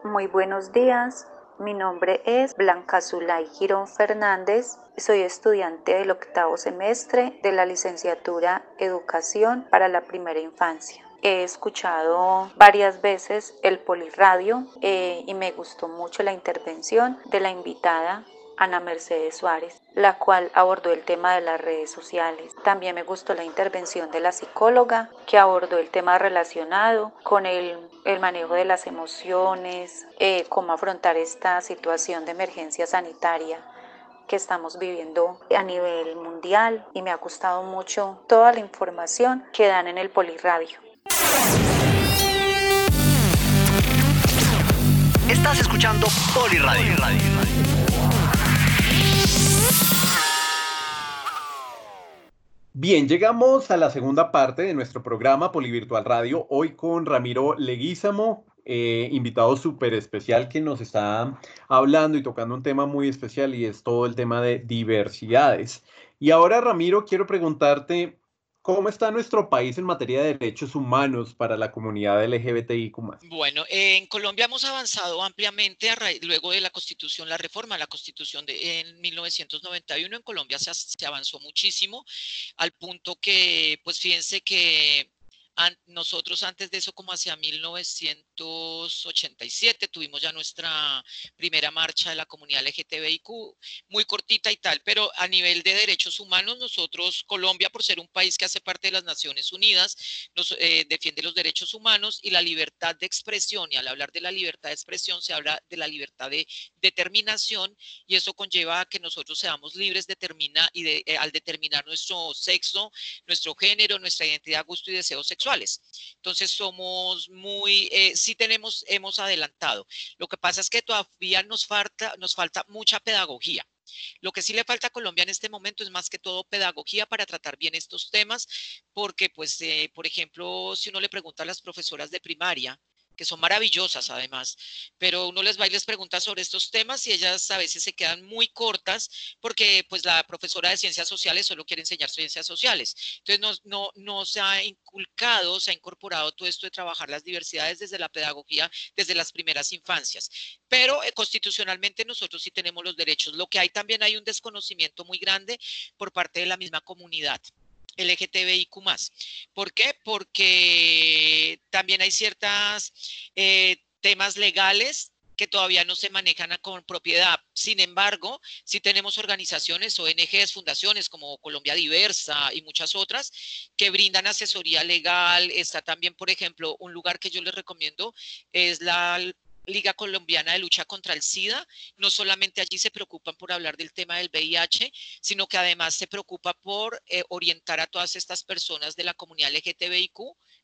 Muy buenos días. Mi nombre es Blanca Zulay Girón Fernández. Soy estudiante del octavo semestre de la licenciatura Educación para la Primera Infancia. He escuchado varias veces el Poliradio eh, y me gustó mucho la intervención de la invitada Ana Mercedes Suárez, la cual abordó el tema de las redes sociales. También me gustó la intervención de la psicóloga, que abordó el tema relacionado con el, manejo de las emociones, eh, cómo afrontar esta situación de emergencia sanitaria que estamos viviendo a nivel mundial y me ha gustado mucho toda la información que dan en el Poliradio. Estás escuchando Poliradio. Bien, llegamos a la segunda parte de nuestro programa Polivirtual Radio, hoy con Ramiro Leguízamo, eh, invitado súper especial que nos está hablando y tocando un tema muy especial y es todo el tema de diversidades. Y ahora, Ramiro, quiero preguntarte, ¿Cómo está nuestro país en materia de derechos humanos para la comunidad LGBTIQ? Bueno, en Colombia hemos avanzado ampliamente luego de la constitución, la reforma de la constitución de en 1991. En Colombia se, se avanzó muchísimo al punto que, pues fíjense que nosotros antes de eso, como hacia 1987, tuvimos ya nuestra primera marcha de la comunidad LGTBIQ, muy cortita y tal, pero a nivel de derechos humanos, nosotros, Colombia, por ser un país que hace parte de las Naciones Unidas, nos eh, defiende los derechos humanos y la libertad de expresión. Y al hablar de la libertad de expresión, se habla de la libertad de determinación y eso conlleva a que nosotros seamos libres determina, y de, eh, al determinar nuestro sexo, nuestro género, nuestra identidad, gusto y deseos Entonces somos muy, eh, sí tenemos, hemos adelantado. Lo que pasa es que todavía nos falta, nos falta mucha pedagogía. Lo que sí le falta a Colombia en este momento es más que todo pedagogía para tratar bien estos temas, porque pues, eh, por ejemplo, si uno le pregunta a las profesoras de primaria, que son maravillosas además, pero uno les va y les pregunta sobre estos temas y ellas a veces se quedan muy cortas porque pues la profesora de ciencias sociales solo quiere enseñar ciencias sociales. Entonces no, no, no se ha inculcado, se ha incorporado todo esto de trabajar las diversidades desde la pedagogía, desde las primeras infancias. Pero eh, constitucionalmente nosotros sí tenemos los derechos. Lo que hay también hay un desconocimiento muy grande por parte de la misma comunidad. LGTBIQ ¿Por qué? Porque también hay ciertos eh, temas legales que todavía no se manejan con propiedad. Sin embargo, sí tenemos organizaciones, ONGs, fundaciones como Colombia Diversa y muchas otras que brindan asesoría legal. Está también, por ejemplo, un lugar que yo les recomiendo, es la Liga Colombiana de Lucha contra el SIDA. No solamente allí se preocupan por hablar del tema del VIH, sino que además se preocupa por eh, orientar a todas estas personas de la comunidad LGTBIQ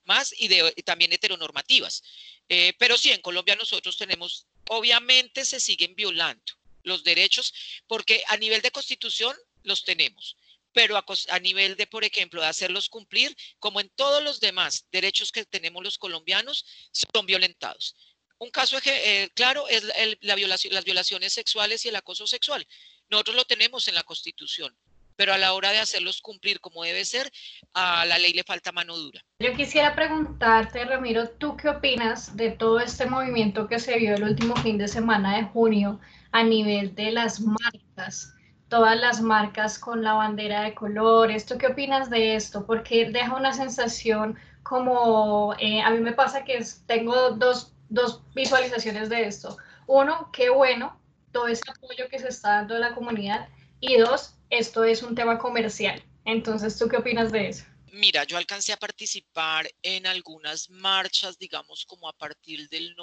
más y, de, también heteronormativas. Eh, pero sí, en Colombia nosotros tenemos, obviamente se siguen violando los derechos porque a nivel de constitución los tenemos pero a, a, nivel de, por ejemplo, de hacerlos cumplir, como en todos los demás derechos que tenemos los colombianos, son violentados. Un caso eh, claro es la violación, las violaciones sexuales y el acoso sexual. Nosotros lo tenemos en la Constitución, pero a la hora de hacerlos cumplir como debe ser, a la ley le falta mano dura. Yo quisiera preguntarte, Ramiro, ¿tú qué opinas de todo este movimiento que se vio el último fin de semana de junio a nivel de las marcas? Todas las marcas con la bandera de colores. ¿Tú qué opinas de esto? Porque deja una sensación como, eh, a mí me pasa que tengo dos dos visualizaciones de esto. Uno, qué bueno todo ese apoyo que se está dando de la comunidad. Y dos, esto es un tema comercial. Entonces, ¿tú qué opinas de eso? Mira, yo alcancé a participar en algunas marchas, digamos, como a partir del,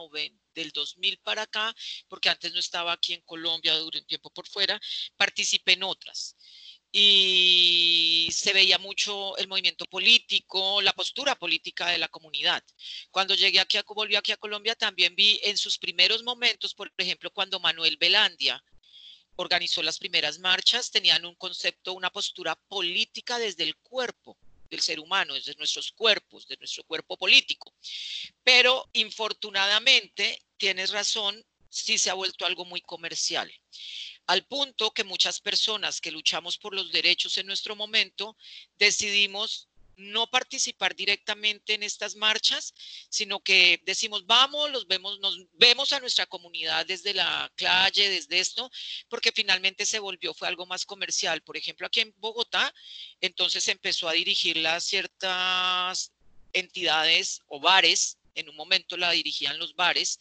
del 2000 para acá, porque antes no estaba aquí en Colombia, durante un tiempo por fuera, participé en otras y se veía mucho el movimiento político, la postura política de la comunidad. Cuando llegué aquí, volví aquí a Colombia, también vi en sus primeros momentos, por ejemplo, cuando Manuel Velandia organizó las primeras marchas, tenían un concepto, una postura política desde el cuerpo del ser humano, desde nuestros cuerpos, de nuestro cuerpo político. Pero infortunadamente, tienes razón, sí se ha vuelto algo muy comercial al punto que muchas personas que luchamos por los derechos en nuestro momento decidimos no participar directamente en estas marchas, sino que decimos, vamos, los vemos, nos vemos a nuestra comunidad desde la calle, desde esto, porque finalmente se volvió, fue algo más comercial. Por ejemplo, aquí en Bogotá, entonces empezó a dirigirla a ciertas entidades o bares en un momento la dirigían los bares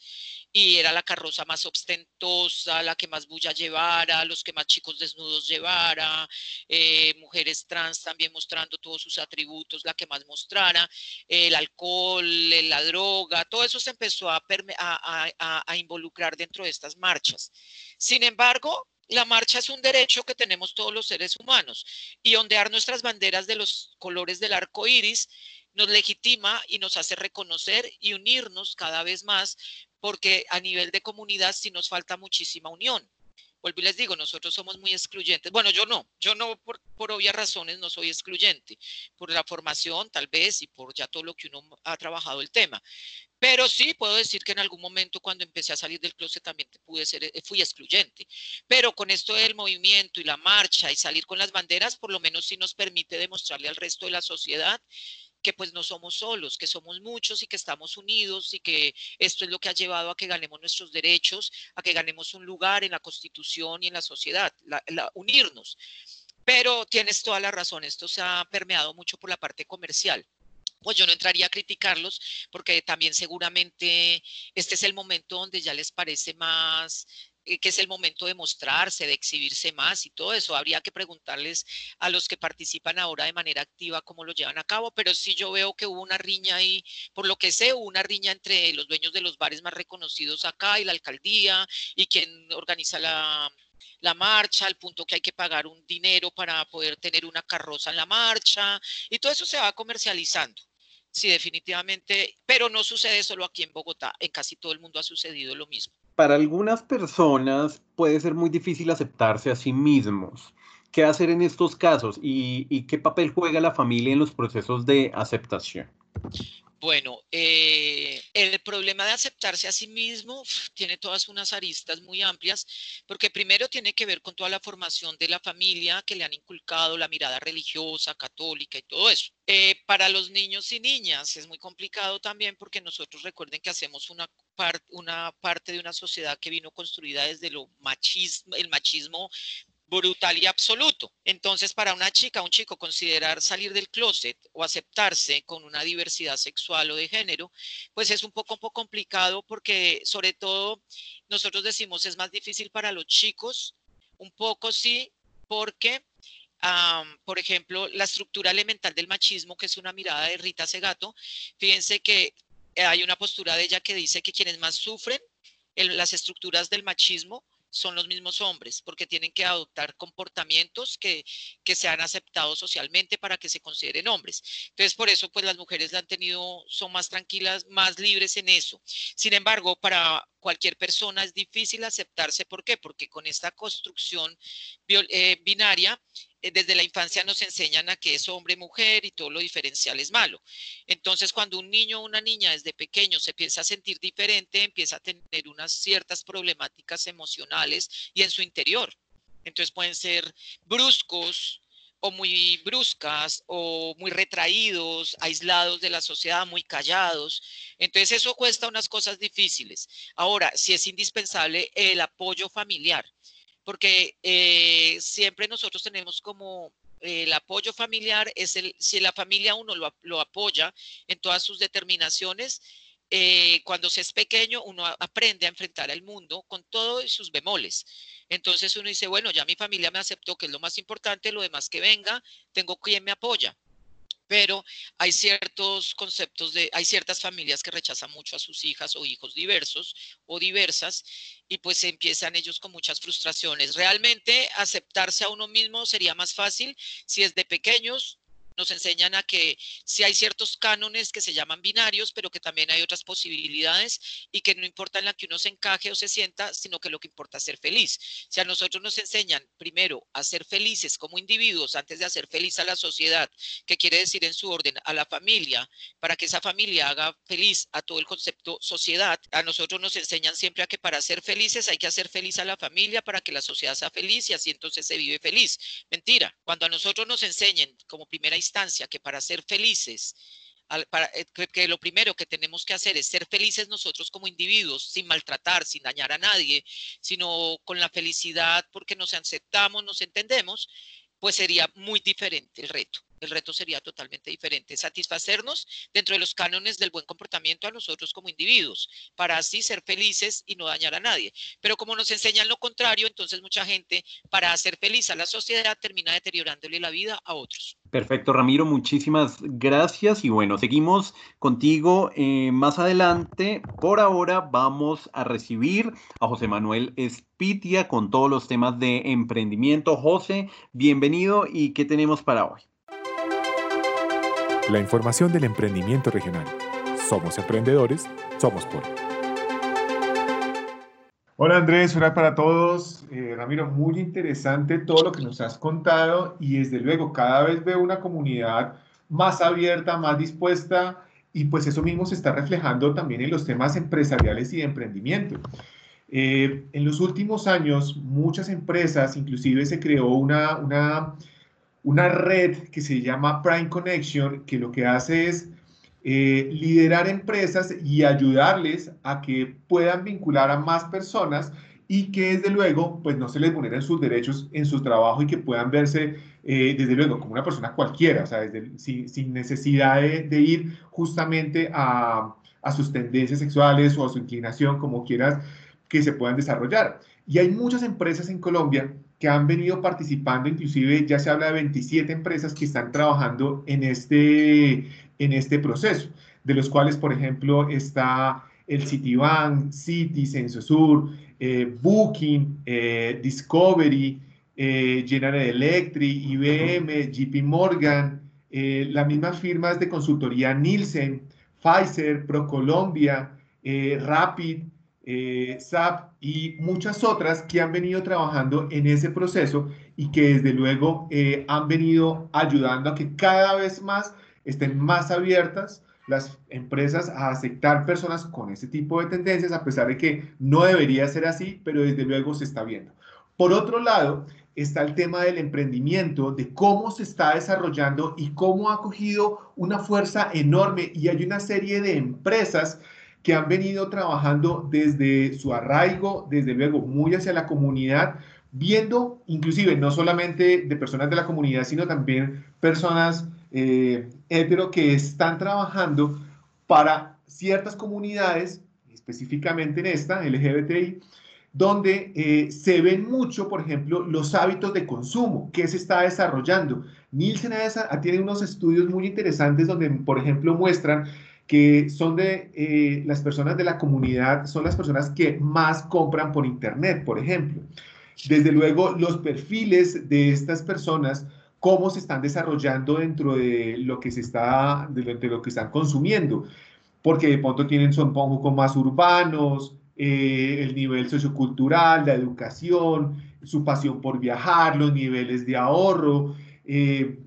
y era la carroza más ostentosa, la que más bulla llevara, los que más chicos desnudos llevara, eh, mujeres trans también mostrando todos sus atributos, la que más mostrara, el alcohol, la droga, todo eso se empezó a involucrar dentro de estas marchas. Sin embargo, la marcha es un derecho que tenemos todos los seres humanos y ondear nuestras banderas de los colores del arco iris nos legitima y nos hace reconocer y unirnos cada vez más, porque a nivel de comunidad sí nos falta muchísima unión. Vuelvo y les digo, nosotros somos muy excluyentes. Bueno, yo no, yo no, por, por obvias razones, no soy excluyente, por la formación tal vez y por ya todo lo que uno ha trabajado el tema. Pero sí puedo decir que en algún momento cuando empecé a salir del closet también pude ser, eh, fui excluyente. Pero con esto del movimiento y la marcha y salir con las banderas, por lo menos sí nos permite demostrarle al resto de la sociedad que pues no somos solos, que somos muchos y que estamos unidos y que esto es lo que ha llevado a que ganemos nuestros derechos, a que ganemos un lugar en la constitución y en la sociedad, unirnos. Pero tienes toda la razón, esto se ha permeado mucho por la parte comercial. pues yo no entraría a criticarlos porque también seguramente este es el momento donde ya les parece más que es el momento de mostrarse, de exhibirse más y todo eso. Habría que preguntarles a los que participan ahora de manera activa cómo lo llevan a cabo, pero sí yo veo que hubo una riña ahí, por lo que sé, hubo una riña entre los dueños de los bares más reconocidos acá y la alcaldía y quien organiza la, la marcha, al punto que hay que pagar un dinero para poder tener una carroza en la marcha y todo eso se va comercializando. Sí, definitivamente, pero no sucede solo aquí en Bogotá, en casi todo el mundo ha sucedido lo mismo. Para algunas personas puede ser muy difícil aceptarse a sí mismos. ¿Qué hacer en estos casos y, qué papel juega la familia en los procesos de aceptación? Bueno, eh, el problema de aceptarse a sí mismo tiene todas unas aristas muy amplias, porque primero tiene que ver con toda la formación de la familia que le han inculcado la mirada religiosa, católica y todo eso. Eh, para los niños y niñas es muy complicado también porque nosotros recuerden que hacemos una, una parte de una sociedad que vino construida desde lo machismo, el machismo brutal y absoluto. Entonces, para una chica, un chico, considerar salir del closet o aceptarse con una diversidad sexual o de género, pues es un poco, un poco complicado porque sobre todo nosotros decimos es más difícil para los chicos, un poco sí, porque, por ejemplo, la estructura elemental del machismo, que es una mirada de Rita Segato, fíjense que hay una postura de ella que dice que quienes más sufren en las estructuras del machismo son los mismos hombres, porque tienen que adoptar comportamientos que, que sean aceptados socialmente para que se consideren hombres. Entonces, por eso, pues las mujeres la han tenido, son más tranquilas, más libres en eso. Sin embargo, para cualquier persona es difícil aceptarse. ¿Por qué? Porque con esta construcción eh, binaria, desde la infancia nos enseñan a que es hombre, mujer y todo lo diferencial es malo. Entonces, cuando un niño o una niña desde pequeño se empieza a sentir diferente, empieza a tener unas ciertas problemáticas emocionales y en su interior. Entonces pueden ser bruscos, o muy bruscas o muy retraídos, aislados de la sociedad, muy callados. Entonces eso cuesta unas cosas difíciles. Ahora, sí es indispensable el apoyo familiar, porque eh, siempre nosotros tenemos como el apoyo familiar, es el, si la familia uno lo, lo apoya en todas sus determinaciones, eh, cuando se es pequeño, uno aprende a enfrentar al mundo con todos sus bemoles. Entonces uno dice, bueno, ya mi familia me aceptó, que es lo más importante, lo demás que venga, tengo quien me apoya. Pero hay ciertos conceptos de, hay ciertas familias que rechazan mucho a sus hijas o hijos diversos o diversas y pues empiezan ellos con muchas frustraciones. Realmente aceptarse a uno mismo sería más fácil si es de pequeños nos enseñan a que si hay ciertos cánones que se llaman binarios, pero que también hay otras posibilidades y que no importa en la que uno se encaje o se sienta, sino que lo que importa es ser feliz. Si a nosotros nos enseñan primero a ser felices como individuos antes de hacer feliz a la sociedad, que quiere decir en su orden a la familia, para que esa familia haga feliz a todo el concepto sociedad, a nosotros nos enseñan siempre a que para ser felices hay que hacer feliz a la familia para que la sociedad sea feliz y así entonces se vive feliz. Mentira. Cuando a nosotros nos enseñen como primera instancia que para ser felices, para, eh, que lo primero que tenemos que hacer es ser felices nosotros como individuos, sin maltratar, sin dañar a nadie, sino con la felicidad porque nos aceptamos, nos entendemos, pues sería muy diferente el reto. El reto sería totalmente diferente, satisfacernos dentro de los cánones del buen comportamiento a nosotros como individuos, para así ser felices y no dañar a nadie. Pero como nos enseñan lo contrario, entonces mucha gente, para hacer feliz a la sociedad, termina deteriorándole la vida a otros. Perfecto, Ramiro, muchísimas gracias y bueno, seguimos contigo eh, más adelante. Por ahora vamos a recibir a José Manuel Espitia con todos los temas de emprendimiento. José, bienvenido y ¿qué tenemos para hoy? La información del emprendimiento regional. Somos emprendedores, somos por. Hola Andrés, hola para todos. Eh, Ramiro, muy interesante todo lo que nos has contado y desde luego cada vez veo una comunidad más abierta, más dispuesta y pues eso mismo se está reflejando también en los temas empresariales y de emprendimiento. Eh, en los últimos años muchas empresas, inclusive se creó una, una una red que se llama Prime Connection, que lo que hace es eh, liderar empresas y ayudarles a que puedan vincular a más personas y que desde luego pues no se les vulneren sus derechos en su trabajo y que puedan verse eh, desde luego como una persona cualquiera, o sea, sin, necesidad de, ir justamente a, a sus tendencias sexuales o a su inclinación, como quieras, que se puedan desarrollar. Y hay muchas empresas en Colombia que han venido participando, inclusive ya se habla de 27 empresas que están trabajando en este, en este proceso, de los cuales, por ejemplo, está el Citibank, Citi, Censosur, eh, Booking, eh, Discovery, eh, General Electric, IBM, JP Morgan, las mismas firmas de consultoría Nielsen, Pfizer, ProColombia, Rapid, SAP y muchas otras que han venido trabajando en ese proceso y que desde luego han venido ayudando a que cada vez más estén más abiertas las empresas a aceptar personas con ese tipo de tendencias, a pesar de que no debería ser así, pero desde luego se está viendo. Por otro lado, está el tema del emprendimiento, de cómo se está desarrollando y cómo ha cogido una fuerza enorme y hay una serie de empresas que han venido trabajando desde su arraigo, desde luego muy hacia la comunidad, viendo inclusive no solamente de personas de la comunidad, sino también personas eh, hetero que están trabajando para ciertas comunidades, específicamente en esta, LGBTI, donde eh, se ven mucho, por ejemplo, los hábitos de consumo que se está desarrollando. Nielsen tiene unos estudios muy interesantes donde, por ejemplo, muestran que son de eh, las personas de la comunidad, son las personas que más compran por Internet, por ejemplo. Desde luego, los perfiles de estas personas cómo se están desarrollando dentro de lo que se está, de lo, que están consumiendo, porque de pronto tienen, son un poco más urbanos, eh, el nivel sociocultural, la educación, su pasión por viajar, los niveles de ahorro, eh,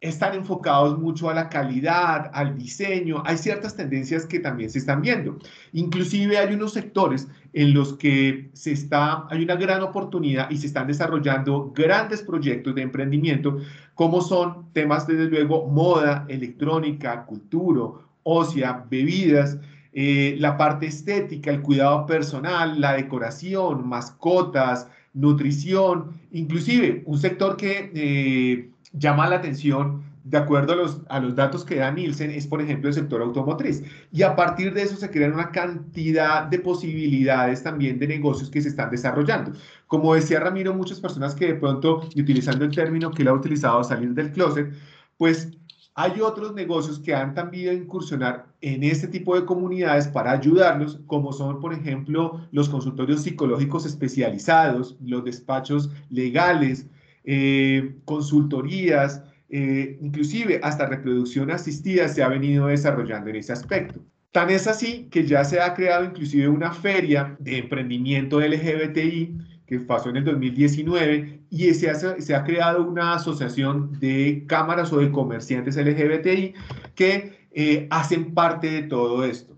están enfocados mucho a la calidad, al diseño. Hay ciertas tendencias que también se están viendo. Inclusive hay unos sectores en los que se está, hay una gran oportunidad y se están desarrollando grandes proyectos de emprendimiento, como son temas desde luego moda, electrónica, cultura, ósea, bebidas, eh, la parte estética, el cuidado personal, la decoración, mascotas, nutrición, inclusive un sector que... Eh, llama la atención, de acuerdo a los, datos que da Nielsen, es por ejemplo el sector automotriz. Y a partir de eso se crean una cantidad de posibilidades también de negocios que se están desarrollando. Como decía Ramiro, muchas personas que de pronto, utilizando el término que él ha utilizado, salir del closet, pues hay otros negocios que han también incursionar en este tipo de comunidades para ayudarlos, como son, por ejemplo, los consultorios psicológicos especializados, los despachos legales, eh, consultorías, eh, inclusive hasta reproducción asistida se ha venido desarrollando en ese aspecto. Tan es así que ya se ha creado inclusive una feria de emprendimiento LGBTI que pasó en el 2019 y se ha, se ha creado una asociación de cámaras o de comerciantes LGBTI que eh, hacen parte de todo esto.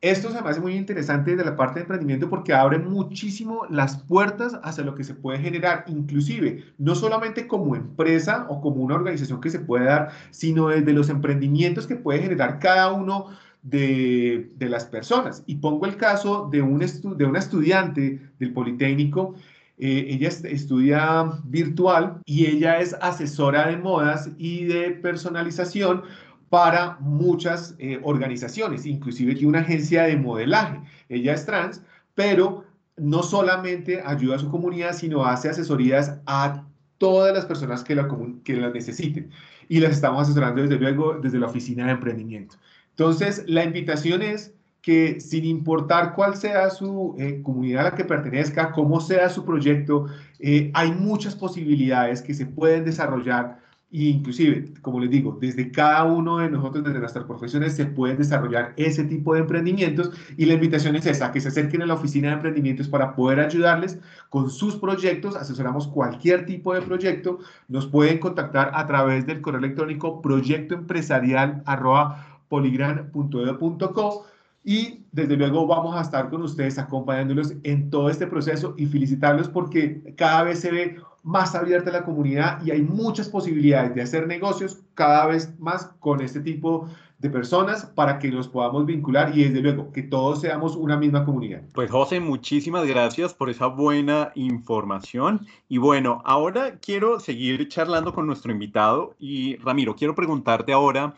Esto se me hace muy interesante de la parte de emprendimiento porque abre muchísimo las puertas hacia lo que se puede generar, inclusive no solamente como empresa o como una organización que se puede dar, sino desde los emprendimientos que puede generar cada uno de, las personas. Y pongo el caso de, un una estudiante del Politécnico. Eh, ella estudia virtual y ella es asesora de modas y de personalización para muchas eh, organizaciones, inclusive tiene una agencia de modelaje. Ella es trans, pero no solamente ayuda a su comunidad, sino hace asesorías a todas las personas que, la, que las necesiten. Y las estamos asesorando desde luego desde la oficina de emprendimiento. Entonces, la invitación es que sin importar cuál sea su eh, comunidad a la que pertenezca, cómo sea su proyecto, eh, hay muchas posibilidades que se pueden desarrollar inclusive, como les digo, desde cada uno de nosotros, desde nuestras profesiones, se pueden desarrollar ese tipo de emprendimientos y la invitación es esa, que se acerquen a la oficina de emprendimientos para poder ayudarles con sus proyectos, asesoramos cualquier tipo de proyecto, nos pueden contactar a través del correo electrónico proyectoempresarial.poligran.edu.co y desde luego vamos a estar con ustedes acompañándolos en todo este proceso y felicitarlos porque cada vez se ve más abierta la comunidad y hay muchas posibilidades de hacer negocios cada vez más con este tipo de personas para que nos podamos vincular y desde luego que todos seamos una misma comunidad. Pues José, muchísimas gracias por esa buena información. Y bueno, ahora quiero seguir charlando con nuestro invitado y Ramiro, quiero preguntarte ahora,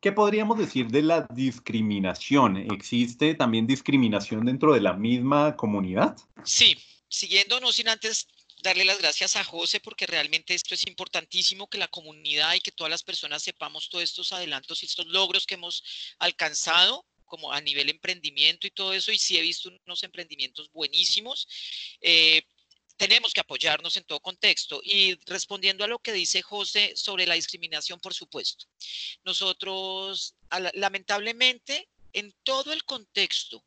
¿qué podríamos decir de la discriminación? ¿Existe también discriminación dentro de la misma comunidad? Sí, siguiendo, no sin antes darle las gracias a José porque realmente esto es importantísimo que la comunidad y que todas las personas sepamos todos estos adelantos y estos logros que hemos alcanzado como a nivel emprendimiento y todo eso, y sí he visto unos emprendimientos buenísimos. Eh, tenemos que apoyarnos en todo contexto. Y respondiendo a lo que dice José sobre la discriminación, por supuesto, nosotros lamentablemente en todo el contexto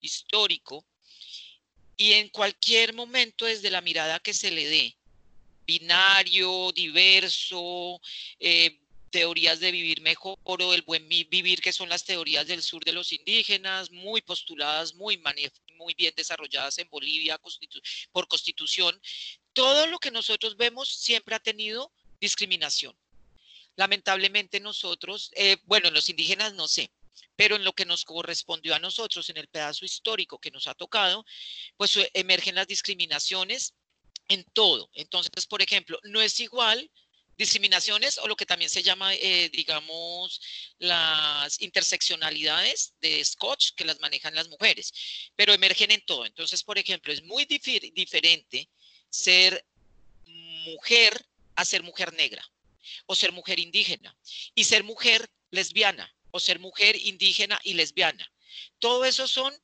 histórico y en cualquier momento desde la mirada que se le dé, binario, diverso, eh, teorías de vivir mejor o el buen vivir, que son las teorías del sur de los indígenas, muy postuladas, muy, muy bien desarrolladas en Bolivia por constitución. Todo lo que nosotros vemos siempre ha tenido discriminación. Lamentablemente nosotros, eh, bueno, los indígenas no sé, pero en lo que nos correspondió a nosotros, en el pedazo histórico que nos ha tocado, pues eh, emergen las discriminaciones en todo. Entonces, por ejemplo, no es igual discriminaciones o lo que también se llama, eh, digamos, las interseccionalidades de Scotch que las manejan las mujeres, pero emergen en todo. Entonces, por ejemplo, es muy diferente ser mujer a ser mujer negra o ser mujer indígena y ser mujer lesbiana o ser mujer indígena y lesbiana. Todo eso son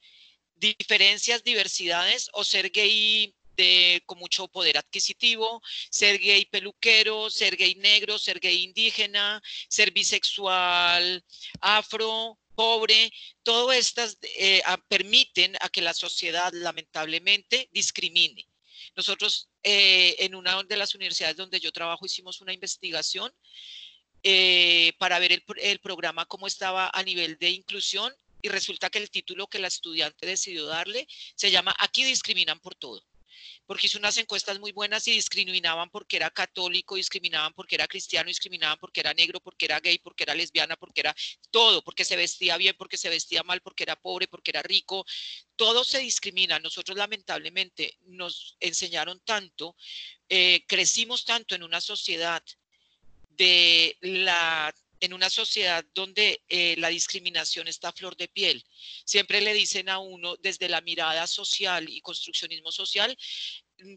diferencias, diversidades o ser gay de, con mucho poder adquisitivo, ser gay peluquero, ser gay negro, ser gay indígena, ser bisexual, afro, pobre, todo estas eh, permiten a que la sociedad lamentablemente discrimine. Nosotros eh, en una de las universidades donde yo trabajo hicimos una investigación eh, para ver el, el programa cómo estaba a nivel de inclusión y resulta que el título que la estudiante decidió darle se llama Aquí discriminan por todo porque hizo unas encuestas muy buenas y discriminaban porque era católico, discriminaban porque era cristiano, discriminaban porque era negro, porque era gay, porque era lesbiana, porque era todo, porque se vestía bien, porque se vestía mal, porque era pobre, porque era rico. Todo se discrimina. Nosotros lamentablemente nos enseñaron tanto, eh, crecimos tanto en una sociedad de la en una sociedad donde eh, la discriminación está a flor de piel. Siempre le dicen a uno desde la mirada social y construccionismo social,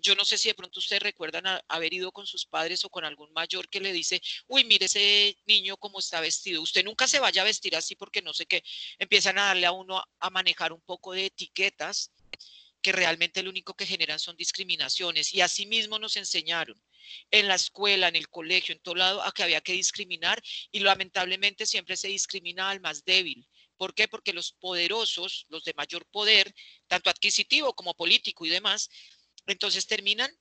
yo no sé si de pronto ustedes recuerdan haber ido con sus padres o con algún mayor que le dice, uy, mire ese niño cómo está vestido. Usted nunca se vaya a vestir así porque no sé qué. Empiezan a darle a uno a manejar un poco de etiquetas que realmente lo único que generan son discriminaciones. Y así mismo nos enseñaron en la escuela, en el colegio, en todo lado, a que había que discriminar y lamentablemente siempre se discrimina al más débil. ¿Por qué? Porque los poderosos, los de mayor poder, tanto adquisitivo como político y demás, entonces terminan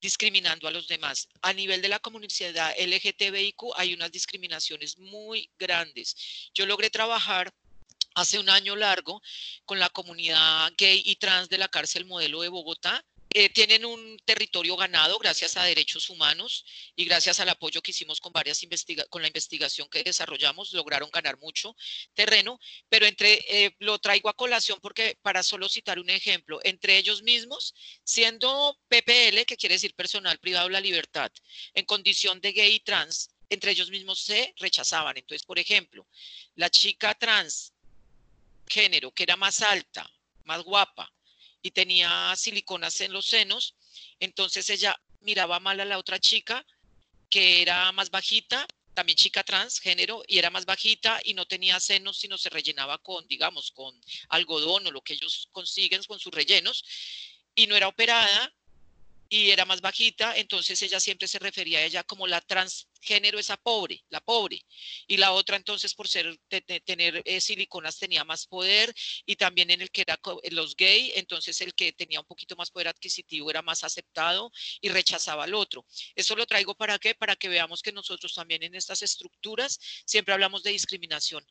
discriminando a los demás. A nivel de la comunidad LGTBIQ hay unas discriminaciones muy grandes. Yo logré trabajar hace un año largo con la comunidad gay y trans de la cárcel modelo de Bogotá eh, tienen un territorio ganado gracias a derechos humanos y gracias al apoyo que hicimos con la investigación que desarrollamos, lograron ganar mucho terreno, pero entre eh, lo traigo a colación porque para solo citar un ejemplo, entre ellos mismos, siendo PPL, que quiere decir personal privado de la libertad, en condición de gay y trans, entre ellos mismos se rechazaban. Entonces, por ejemplo, la chica trans género que era más alta, más guapa, y tenía siliconas en los senos, entonces ella miraba mal a la otra chica que era más bajita, también chica transgénero, y era más bajita y no tenía senos, sino se rellenaba con, digamos, con algodón o lo que ellos consiguen con sus rellenos, y no era operada, y era más bajita, entonces ella siempre se refería a ella como la transgénero, esa pobre, la pobre. Y la otra entonces por ser tener eh, siliconas tenía más poder y también en el que era los gay, entonces el que tenía un poquito más poder adquisitivo era más aceptado y rechazaba al otro. Eso lo traigo para qué? Para que veamos que nosotros también en estas estructuras siempre hablamos de discriminación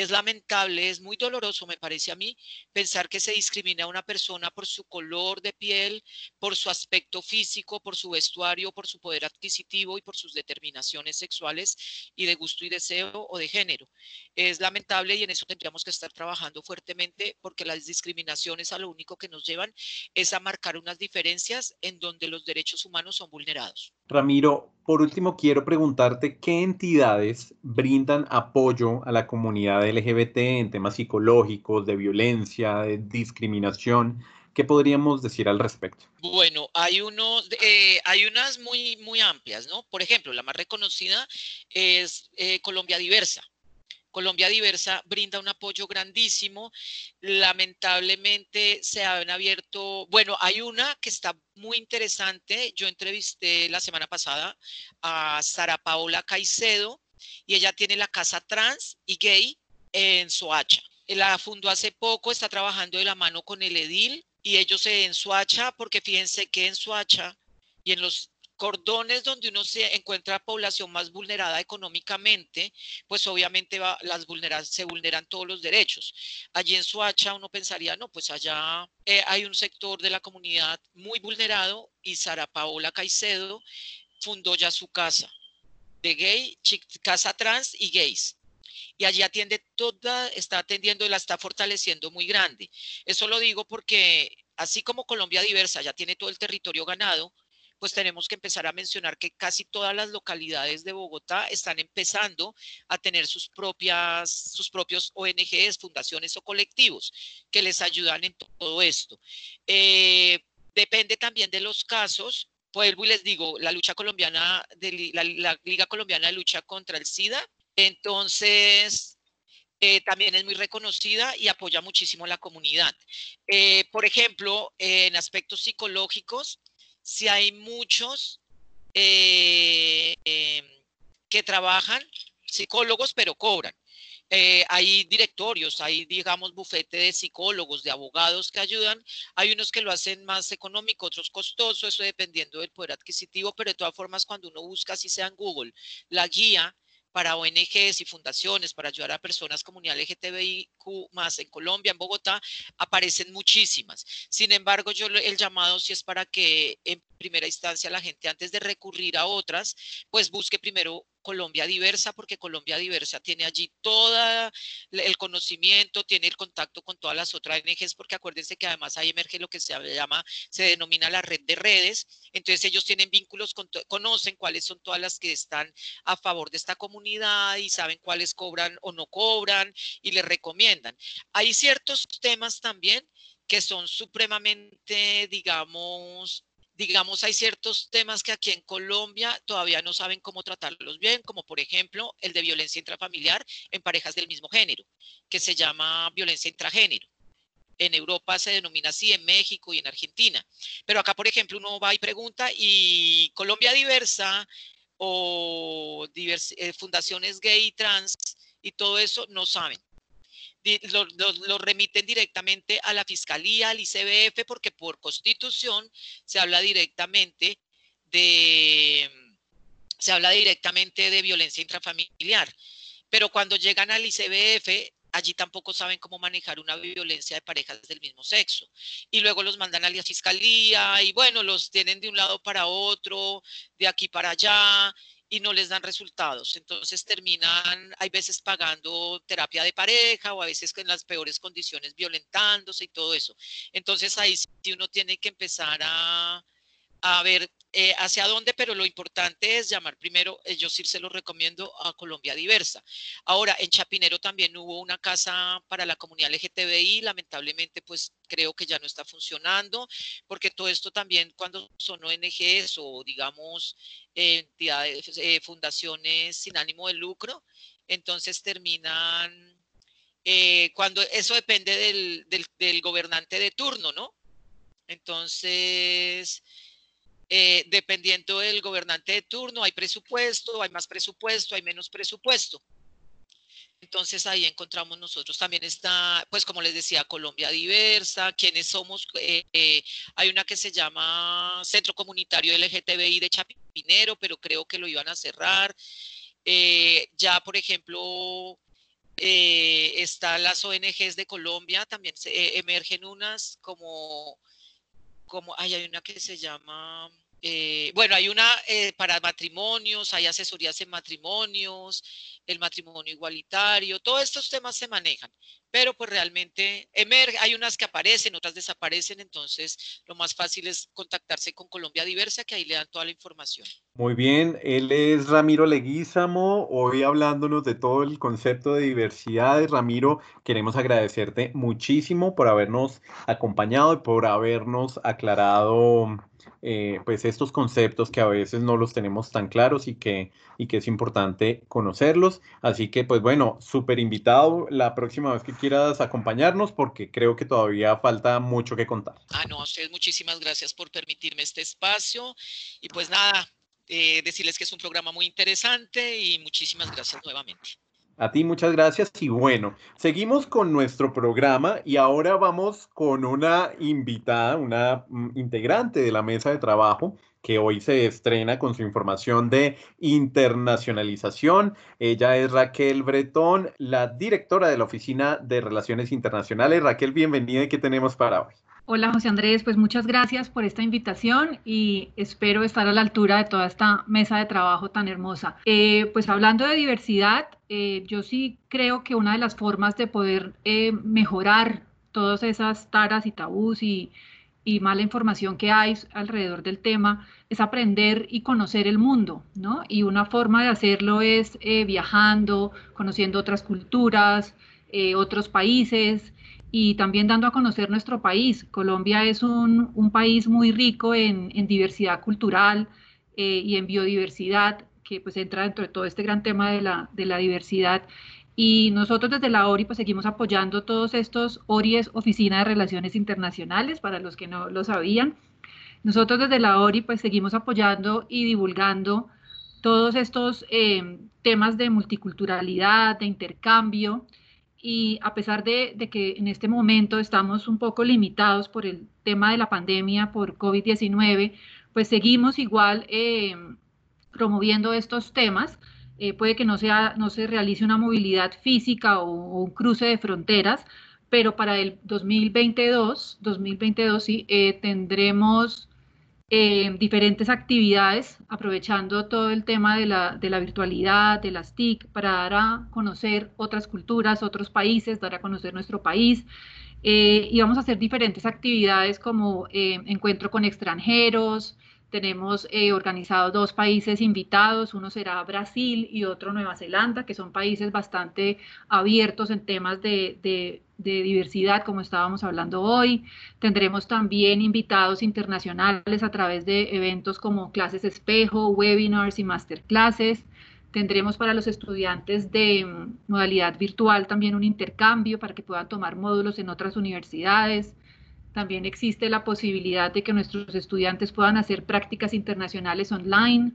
Es lamentable, es muy doloroso, me parece a mí, pensar que se discrimina a una persona por su color de piel, por su aspecto físico, por su vestuario, por su poder adquisitivo y por sus determinaciones sexuales y de gusto y deseo o de género. Es lamentable y en eso tendríamos que estar trabajando fuertemente porque las discriminaciones a lo único que nos llevan es a marcar unas diferencias en donde los derechos humanos son vulnerados. Ramiro, por último, quiero preguntarte qué entidades brindan apoyo a la comunidad LGBT en temas psicológicos, de violencia, de discriminación. ¿Qué podríamos decir al respecto? Bueno, hay, unos, eh, hay unas muy, muy amplias, ¿no? Por ejemplo, la más reconocida es eh, Colombia Diversa. Colombia Diversa brinda un apoyo grandísimo. Lamentablemente se han abierto, bueno, hay una que está muy interesante. Yo entrevisté la semana pasada a Sara Paola Caicedo y ella tiene la casa trans y gay en Soacha. La fundó hace poco, está trabajando de la mano con el edil y ellos en Soacha, porque fíjense que en Soacha y en los cordones donde uno se encuentra población más vulnerada económicamente, pues obviamente las se vulneran todos los derechos. Allí en Suacha uno pensaría, no, pues allá eh, hay un sector de la comunidad muy vulnerado y Sara Paola Caicedo fundó ya su casa de gay, casa trans y gays y allí atiende toda, está atendiendo y la está fortaleciendo muy grande. Eso lo digo porque así como Colombia Diversa ya tiene todo el territorio ganado, pues tenemos que empezar a mencionar que casi todas las localidades de Bogotá están empezando a tener sus propias, sus propios ONGs, fundaciones o colectivos que les ayudan en todo esto. Eh, depende también de los casos. Vuelvo y les digo, la lucha colombiana, la, Liga Colombiana de Lucha contra el SIDA, entonces eh, también es muy reconocida y apoya muchísimo a la comunidad. Eh, por ejemplo, en aspectos psicológicos, si hay muchos eh, em, que trabajan, psicólogos, pero cobran. Eh, hay directorios, hay, digamos, bufete de psicólogos, de abogados que ayudan. Hay unos que lo hacen más económico, otros costoso, eso dependiendo del poder adquisitivo, pero de todas formas, cuando uno busca, si sea en Google, la guía para ONGs y fundaciones para ayudar a personas comunidad LGTBIQ más en Colombia, en Bogotá, aparecen muchísimas. Sin embargo, yo el llamado sí es para que primera instancia la gente antes de recurrir a otras, pues busque primero Colombia Diversa, porque Colombia Diversa tiene allí todo el conocimiento, tiene el contacto con todas las otras ONGs, porque acuérdense que además ahí emerge lo que se llama, se denomina la red de redes, entonces ellos tienen vínculos, conocen cuáles son todas las que están a favor de esta comunidad y saben cuáles cobran o no cobran y les recomiendan. Hay ciertos temas también que son supremamente, digamos, digamos, hay ciertos temas que aquí en Colombia todavía no saben cómo tratarlos bien, como por ejemplo el de violencia intrafamiliar en parejas del mismo género, que se llama violencia intragénero. En Europa se denomina así, en México y en Argentina. Pero acá, por ejemplo, uno va y pregunta y Colombia Diversa o eh, fundaciones gay y trans y todo eso no saben lo, remiten directamente a la Fiscalía, al ICBF, porque por constitución se habla directamente de, se habla directamente de violencia intrafamiliar. Pero cuando llegan al ICBF, allí tampoco saben cómo manejar una violencia de parejas del mismo sexo. Y luego los mandan a la fiscalía y bueno, los tienen de un lado para otro, de aquí para allá, y no les dan resultados. Entonces terminan, hay veces pagando terapia de pareja o a veces en las peores condiciones violentándose y todo eso. Entonces ahí sí uno tiene que empezar a, a ver eh, hacia dónde, pero lo importante es llamar primero, eh, yo sí se lo recomiendo a Colombia Diversa. Ahora, en Chapinero también hubo una casa para la comunidad LGTBI, lamentablemente pues creo que ya no está funcionando, porque todo esto también cuando son ONGs o digamos entidades, eh, fundaciones sin ánimo de lucro, entonces terminan, cuando eso depende del, del gobernante de turno, ¿no? Entonces, eh, dependiendo del gobernante de turno, hay presupuesto, hay más presupuesto, hay menos presupuesto. Entonces ahí encontramos nosotros también está, pues como les decía, Colombia Diversa, quienes somos, eh, eh, hay una que se llama Centro Comunitario LGTBI de Chapinero, pero creo que lo iban a cerrar. ya, por ejemplo, están las ONGs de Colombia, también se, emergen unas como, como, hay una que se llama eh, bueno, hay una eh, para matrimonios, hay asesorías en matrimonios, el matrimonio igualitario, todos estos temas se manejan, pero pues realmente emerge, hay unas que aparecen, otras desaparecen, entonces lo más fácil es contactarse con Colombia Diversa, que ahí le dan toda la información. Muy bien, él es Ramiro Leguízamo, hoy hablándonos de todo el concepto de diversidad. Ramiro, queremos agradecerte muchísimo por habernos acompañado y por habernos aclarado eh, pues estos conceptos que a veces no los tenemos tan claros y que, y que es importante conocerlos. Así que pues bueno, súper invitado la próxima vez que quieras acompañarnos porque creo que todavía falta mucho que contar. Ah, no, a ustedes muchísimas gracias por permitirme este espacio y pues nada, eh, decirles que es un programa muy interesante y muchísimas gracias nuevamente. A ti muchas gracias y bueno, seguimos con nuestro programa y ahora vamos con una invitada, una mm, integrante de la mesa de trabajo que hoy se estrena con su información de internacionalización. Ella es Raquel Bretón, la directora de la Oficina de Relaciones Internacionales. Raquel, bienvenida y qué tenemos para hoy. Hola José Andrés, pues muchas gracias por esta invitación y espero estar a la altura de toda esta mesa de trabajo tan hermosa. Eh, pues hablando de diversidad, eh, yo sí creo que una de las formas de poder eh, mejorar todas esas taras y tabús y, y mala información que hay alrededor del tema es aprender y conocer el mundo, ¿no? Y una forma de hacerlo es viajando, conociendo otras culturas, otros países y también dando a conocer nuestro país. Colombia es un, un país muy rico en, en diversidad cultural eh, y en biodiversidad, que pues entra dentro de todo este gran tema de la, de la diversidad. Y nosotros desde la ORI pues seguimos apoyando todos estos, ORI es Oficina de Relaciones Internacionales, para los que no lo sabían. Nosotros desde la ORI pues seguimos apoyando y divulgando todos estos eh, temas de multiculturalidad, de intercambio, y a pesar de, que en este momento estamos un poco limitados por el tema de la pandemia por COVID-19, pues seguimos igual eh, promoviendo estos temas. Eh, puede que no, sea, no se realice una movilidad física o, un cruce de fronteras, pero para el 2022, 2022 sí, eh, tendremos eh, diferentes actividades, aprovechando todo el tema de la, virtualidad, de las TIC, para dar a conocer otras culturas, otros países, dar a conocer nuestro país. Eh, y vamos a hacer diferentes actividades como eh, encuentro con extranjeros, tenemos eh, organizados dos países invitados, uno será Brasil y otro Nueva Zelanda, que son países bastante abiertos en temas de, de, diversidad, como estábamos hablando hoy. Tendremos también invitados internacionales a través de eventos como clases espejo, webinars y masterclasses. Tendremos para los estudiantes de mm, modalidad virtual también un intercambio para que puedan tomar módulos en otras universidades. También existe la posibilidad de que nuestros estudiantes puedan hacer prácticas internacionales online.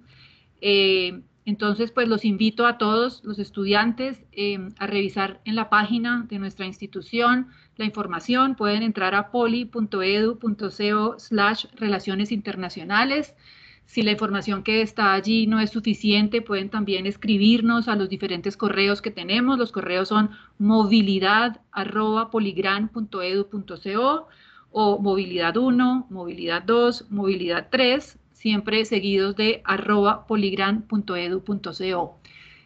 Eh, entonces, pues los invito a todos los estudiantes eh, a revisar en la página de nuestra institución la información. Pueden entrar a poli.edu.co slash relaciones internacionales. Si la información que está allí no es suficiente, pueden también escribirnos a los diferentes correos que tenemos. Los correos son movilidad.poligran.edu.co o movilidad 1, movilidad 2, movilidad 3, siempre seguidos de arroba poligran.edu.co.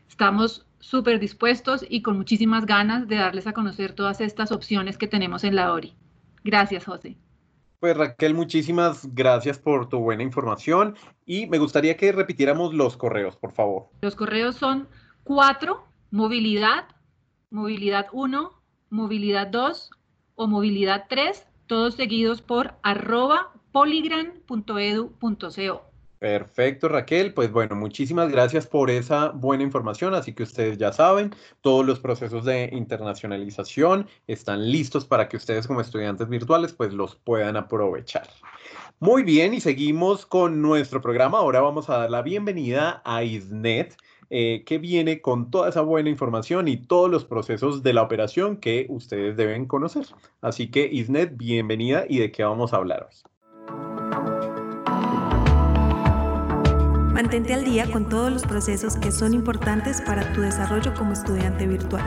Estamos súper dispuestos y con muchísimas ganas de darles a conocer todas estas opciones que tenemos en la ORI. Gracias, José. Pues Raquel, muchísimas gracias por tu buena información y me gustaría que repitiéramos los correos, por favor. Los correos son 4, movilidad, movilidad 1, movilidad 2 o movilidad 3 todos seguidos por arroba poligran.edu.co. Perfecto, Raquel. Pues bueno, muchísimas gracias por esa buena información. Así que ustedes ya saben, todos los procesos de internacionalización están listos para que ustedes como estudiantes virtuales pues los puedan aprovechar. Muy bien, y seguimos con nuestro programa. Ahora vamos a dar la bienvenida a ISNET. Eh, que viene con toda esa buena información y todos los procesos de la operación que ustedes deben conocer. Así que, Isnet, bienvenida y de qué vamos a hablar hoy. Mantente al día con todos los procesos que son importantes para tu desarrollo como estudiante virtual.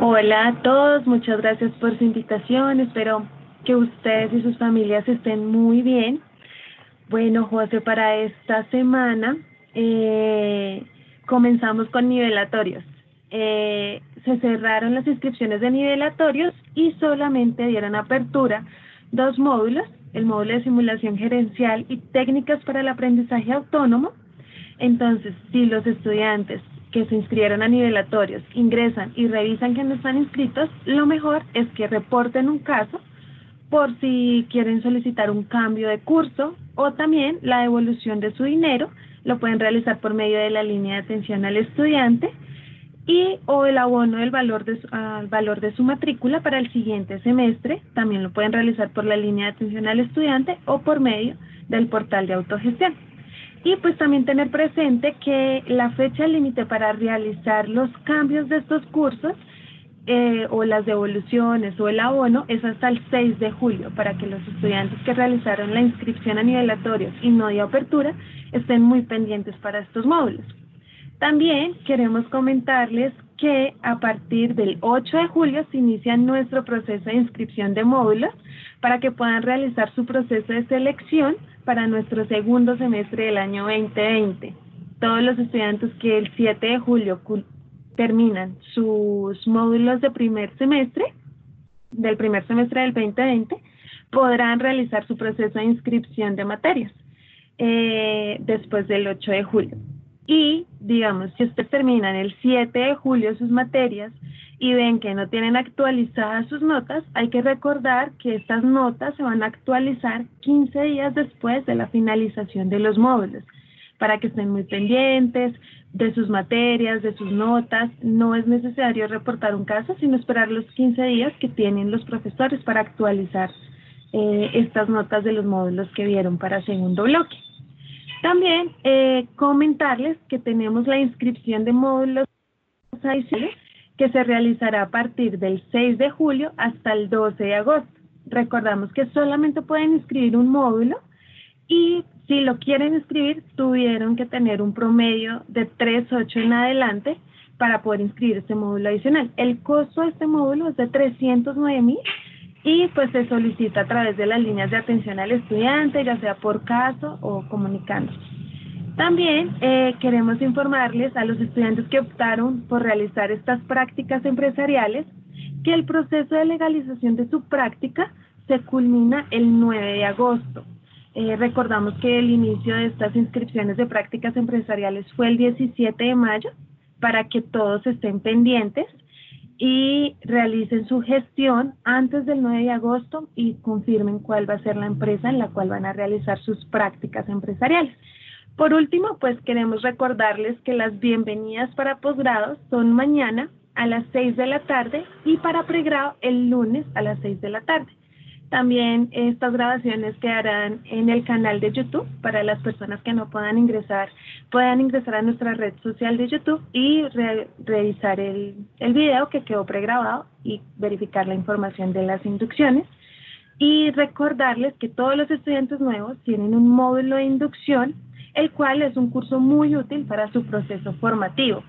Hola a todos, muchas gracias por su invitación. Espero que ustedes y sus familias estén muy bien. Bueno, José, para esta semana eh, comenzamos con nivelatorios. Eh, se cerraron las inscripciones de nivelatorios y solamente dieron apertura dos módulos, el módulo de simulación gerencial y técnicas para el aprendizaje autónomo. Entonces, si los estudiantes que se inscribieron a nivelatorios ingresan y revisan que no están inscritos, lo mejor es que reporten un caso por si quieren solicitar un cambio de curso o también la devolución de su dinero, lo pueden realizar por medio de la línea de atención al estudiante y o el abono del valor de, al valor de su matrícula para el siguiente semestre, también lo pueden realizar por la línea de atención al estudiante o por medio del portal de autogestión. Y pues también tener presente que la fecha límite para realizar los cambios de estos cursos eh, o las devoluciones o el abono es hasta el 6 de julio para que los estudiantes que realizaron la inscripción a nivelatorios y no de apertura estén muy pendientes para estos módulos. También queremos comentarles que a partir del 8 de julio se inicia nuestro proceso de inscripción de módulos para que puedan realizar su proceso de selección para nuestro segundo semestre del año 2020. Todos los estudiantes que el 7 de julio terminan sus módulos de primer semestre, del primer semestre del 2020, podrán realizar su proceso de inscripción de materias eh, después del 8 de julio. Y, digamos, si ustedes terminan el 7 de julio sus materias y ven que no tienen actualizadas sus notas, hay que recordar que estas notas se van a actualizar 15 días después de la finalización de los módulos, para que estén muy pendientes de sus materias, de sus notas. No es necesario reportar un caso, sino esperar los 15 días que tienen los profesores para actualizar eh, estas notas de los módulos que vieron para segundo bloque. También eh, comentarles que tenemos la inscripción de módulos adicionales que se realizará a partir del 6 de julio hasta el 12 de agosto. Recordamos que solamente pueden inscribir un módulo y si lo quieren inscribir tuvieron que tener un promedio de 3.8 en adelante para poder inscribir este módulo adicional. El costo de este módulo es de 309 mil y pues se solicita a través de las líneas de atención al estudiante, ya sea por caso o comunicando. También eh, queremos informarles a los estudiantes que optaron por realizar estas prácticas empresariales que el proceso de legalización de su práctica se culmina el 9 de agosto. Eh, recordamos que el inicio de estas inscripciones de prácticas empresariales fue el 17 de mayo para que todos estén pendientes y realicen su gestión antes del 9 de agosto y confirmen cuál va a ser la empresa en la cual van a realizar sus prácticas empresariales. Por último, pues queremos recordarles que las bienvenidas para posgrados son mañana a las 6 de la tarde y para pregrado el lunes a las 6 de la tarde. También estas grabaciones quedarán en el canal de YouTube para las personas que no puedan ingresar, puedan ingresar a nuestra red social de YouTube y revisar el, el video que quedó pregrabado y verificar la información de las inducciones. Y recordarles que todos los estudiantes nuevos tienen un módulo de inducción, el cual es un curso muy útil para su proceso formativo.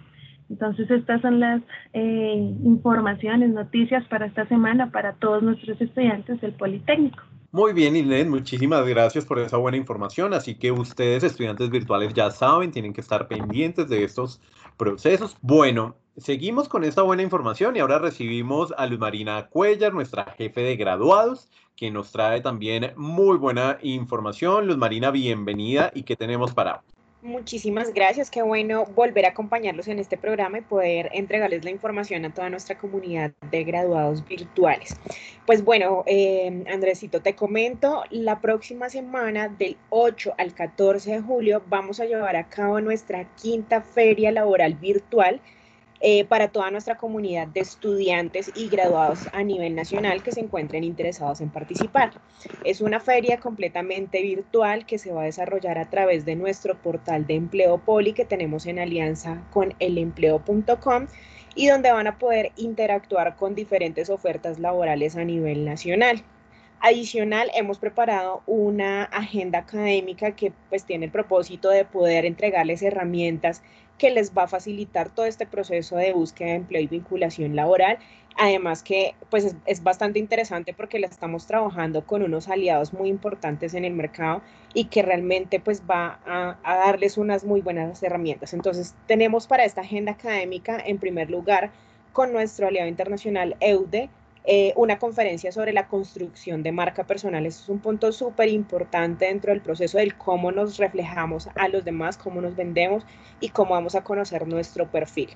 Entonces, estas son las eh, informaciones, noticias para esta semana para todos nuestros estudiantes del Politécnico. Muy bien, Islen, muchísimas gracias por esa buena información. Así que ustedes, estudiantes virtuales, ya saben, tienen que estar pendientes de estos procesos. Bueno, seguimos con esta buena información y ahora recibimos a Luz Marina Cuellar, nuestra jefe de graduados, que nos trae también muy buena información. Luz Marina, bienvenida y qué tenemos para Muchísimas gracias, qué bueno volver a acompañarlos en este programa y poder entregarles la información a toda nuestra comunidad de graduados virtuales. Pues bueno, eh, Andresito, te comento, la próxima semana del 8 al 14 de julio vamos a llevar a cabo nuestra quinta feria laboral virtual eh, para toda nuestra comunidad de estudiantes y graduados a nivel nacional que se encuentren interesados en participar. Es una feria completamente virtual que se va a desarrollar a través de nuestro portal de empleo Poli que tenemos en alianza con elempleo.com y donde van a poder interactuar con diferentes ofertas laborales a nivel nacional. Adicional, hemos preparado una agenda académica que pues tiene el propósito de poder entregarles herramientas que les va a facilitar todo este proceso de búsqueda de empleo y vinculación laboral. Además que pues es, bastante interesante porque la estamos trabajando con unos aliados muy importantes en el mercado y que realmente pues va a, a darles unas muy buenas herramientas. Entonces tenemos para esta agenda académica en primer lugar con nuestro aliado internacional EUDE, eh, una conferencia sobre la construcción de marca personal. Eso es un punto súper importante dentro del proceso del cómo nos reflejamos a los demás, cómo nos vendemos y cómo vamos a conocer nuestro perfil.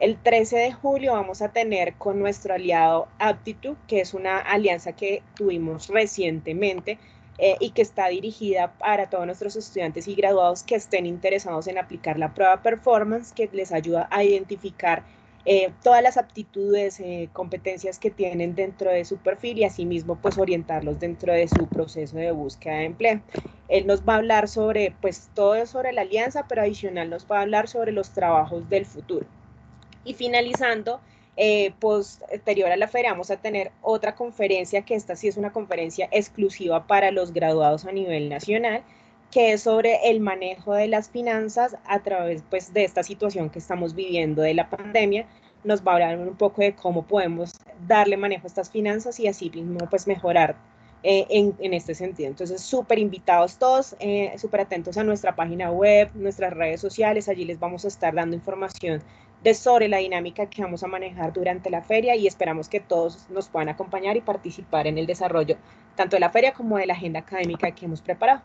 El 13 de julio vamos a tener con nuestro aliado Aptitude, que es una alianza que tuvimos recientemente eh, y que está dirigida para todos nuestros estudiantes y graduados que estén interesados en aplicar la prueba performance, que les ayuda a identificar eh, todas las aptitudes, eh, competencias que tienen dentro de su perfil y asimismo pues orientarlos dentro de su proceso de búsqueda de empleo. Él nos va a hablar sobre pues todo sobre la alianza, pero adicional nos va a hablar sobre los trabajos del futuro. Y finalizando, eh, posterior a la feria vamos a tener otra conferencia, que esta sí es una conferencia exclusiva para los graduados a nivel nacional, que es sobre el manejo de las finanzas a través pues, de esta situación que estamos viviendo de la pandemia. Nos va a hablar un poco de cómo podemos darle manejo a estas finanzas y así mismo pues, mejorar eh, en, en, este sentido. Entonces, súper invitados todos, eh, súper atentos a nuestra página web, nuestras redes sociales. Allí les vamos a estar dando información de sobre la dinámica que vamos a manejar durante la feria y esperamos que todos nos puedan acompañar y participar en el desarrollo tanto de la feria como de la agenda académica que hemos preparado.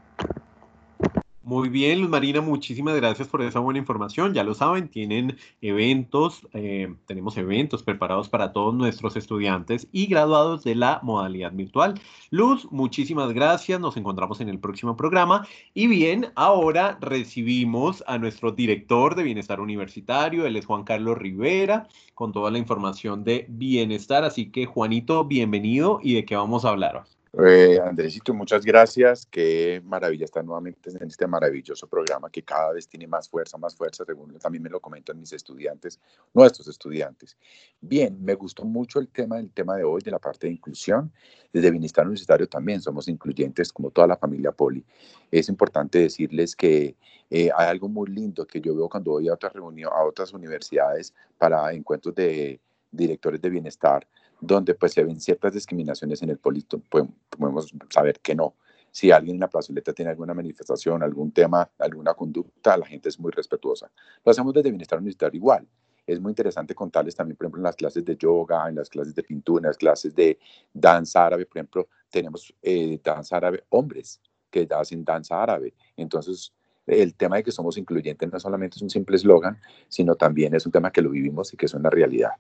Muy bien, Luz Marina, muchísimas gracias por esa buena información. Ya lo saben, tienen eventos, eh, tenemos eventos preparados para todos nuestros estudiantes y graduados de la modalidad virtual. Luz, muchísimas gracias. Nos encontramos en el próximo programa. Y bien, ahora recibimos a nuestro director de Bienestar Universitario, él es Juan Carlos Rivera, con toda la información de bienestar. Así que, Juanito, bienvenido y de qué vamos a hablar. Eh, Andresito, muchas gracias. Qué maravilla estar nuevamente en este maravilloso programa que cada vez tiene más fuerza, más fuerza, según también me lo comentan mis estudiantes, nuestros estudiantes. Bien, me gustó mucho el tema del tema de hoy, de la parte de inclusión. Desde Bienestar Universitario también somos incluyentes, como toda la familia Poli. Es importante decirles que eh, hay algo muy lindo que yo veo cuando voy a otras reuniones, a otras universidades para encuentros de directores de bienestar donde pues se ven ciertas discriminaciones en el polito, podemos saber que no. Si alguien en la plazoleta tiene alguna manifestación, algún tema, alguna conducta, la gente es muy respetuosa. Lo hacemos desde Bienestar Universitario igual. Es muy interesante contarles también, por ejemplo, en las clases de yoga, en las clases de pintura, en las clases de danza árabe, por ejemplo, tenemos eh, danza árabe hombres que hacen danza árabe. Entonces, el tema de que somos incluyentes no solamente es un simple eslogan, sino también es un tema que lo vivimos y que es una realidad.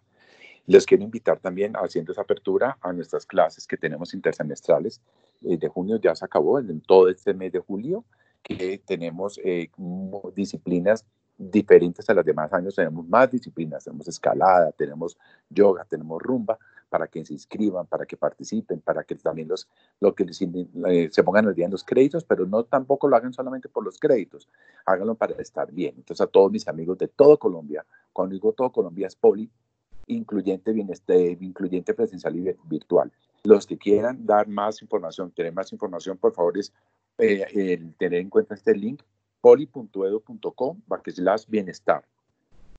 Les quiero invitar también, haciendo esa apertura, a nuestras clases que tenemos intersemestrales. Eh, de junio ya se acabó, en todo este mes de julio, que tenemos eh, disciplinas diferentes a las demás años. Tenemos más disciplinas, tenemos escalada, tenemos yoga, tenemos rumba, para que se inscriban, para que participen, para que también los, lo que eh, se pongan al día en los créditos, pero no tampoco lo hagan solamente por los créditos, háganlo para estar bien. Entonces a todos mis amigos de todo Colombia, cuando digo todo Colombia es Poli, incluyente, bienestar, incluyente presencial y virtual. Los que quieran dar más información, tener más información, por favor, es eh, tener en cuenta este link, poli.edu.com, slash bienestar.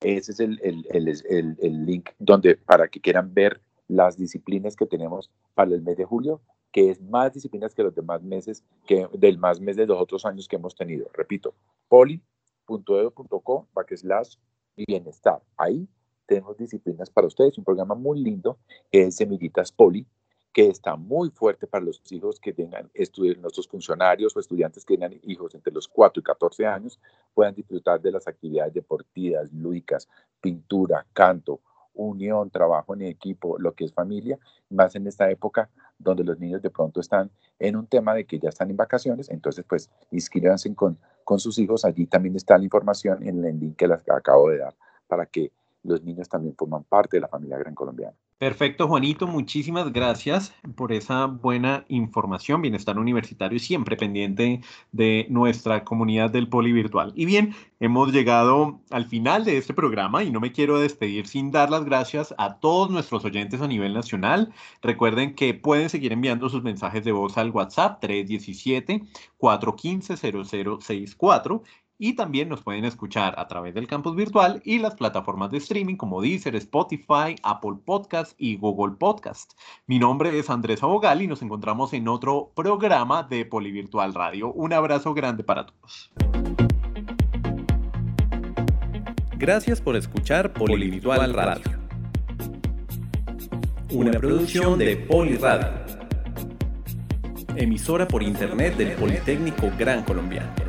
Ese es el, el, el, el, link donde para que quieran ver las disciplinas que tenemos para el mes de julio, que es más disciplinas que los demás meses, que del más mes de los otros años que hemos tenido. Repito, poli.edu.com, slash bienestar. Ahí tenemos disciplinas para ustedes, un programa muy lindo es Semillitas Poli, que está muy fuerte para los hijos que tengan estudios, nuestros funcionarios o estudiantes que tengan hijos entre los 4 y 14 años, puedan disfrutar de las actividades deportivas, lúdicas, pintura, canto, unión, trabajo en equipo, lo que es familia, más en esta época donde los niños de pronto están en un tema de que ya están en vacaciones, entonces pues inscríbanse con, con sus hijos, allí también está la información en el link que les acabo de dar para que los niños también forman parte de la familia Gran Colombiana. Perfecto, Juanito, muchísimas gracias por esa buena información. Bienestar Universitario siempre pendiente de nuestra comunidad del Polivirtual. Y bien, hemos llegado al final de este programa y no me quiero despedir sin dar las gracias a todos nuestros oyentes a nivel nacional. Recuerden que pueden seguir enviando sus mensajes de voz al WhatsApp 317 415 0064 y también nos pueden escuchar a través del campus virtual y las plataformas de streaming como Deezer, Spotify, Apple Podcast y Google Podcast. Mi nombre es Andrés Abogal y nos encontramos en otro programa de Polivirtual Radio. Un abrazo grande para todos. Gracias por escuchar Polivirtual Radio. Una producción de Poliradio. Emisora por internet del Politécnico Gran Colombiano.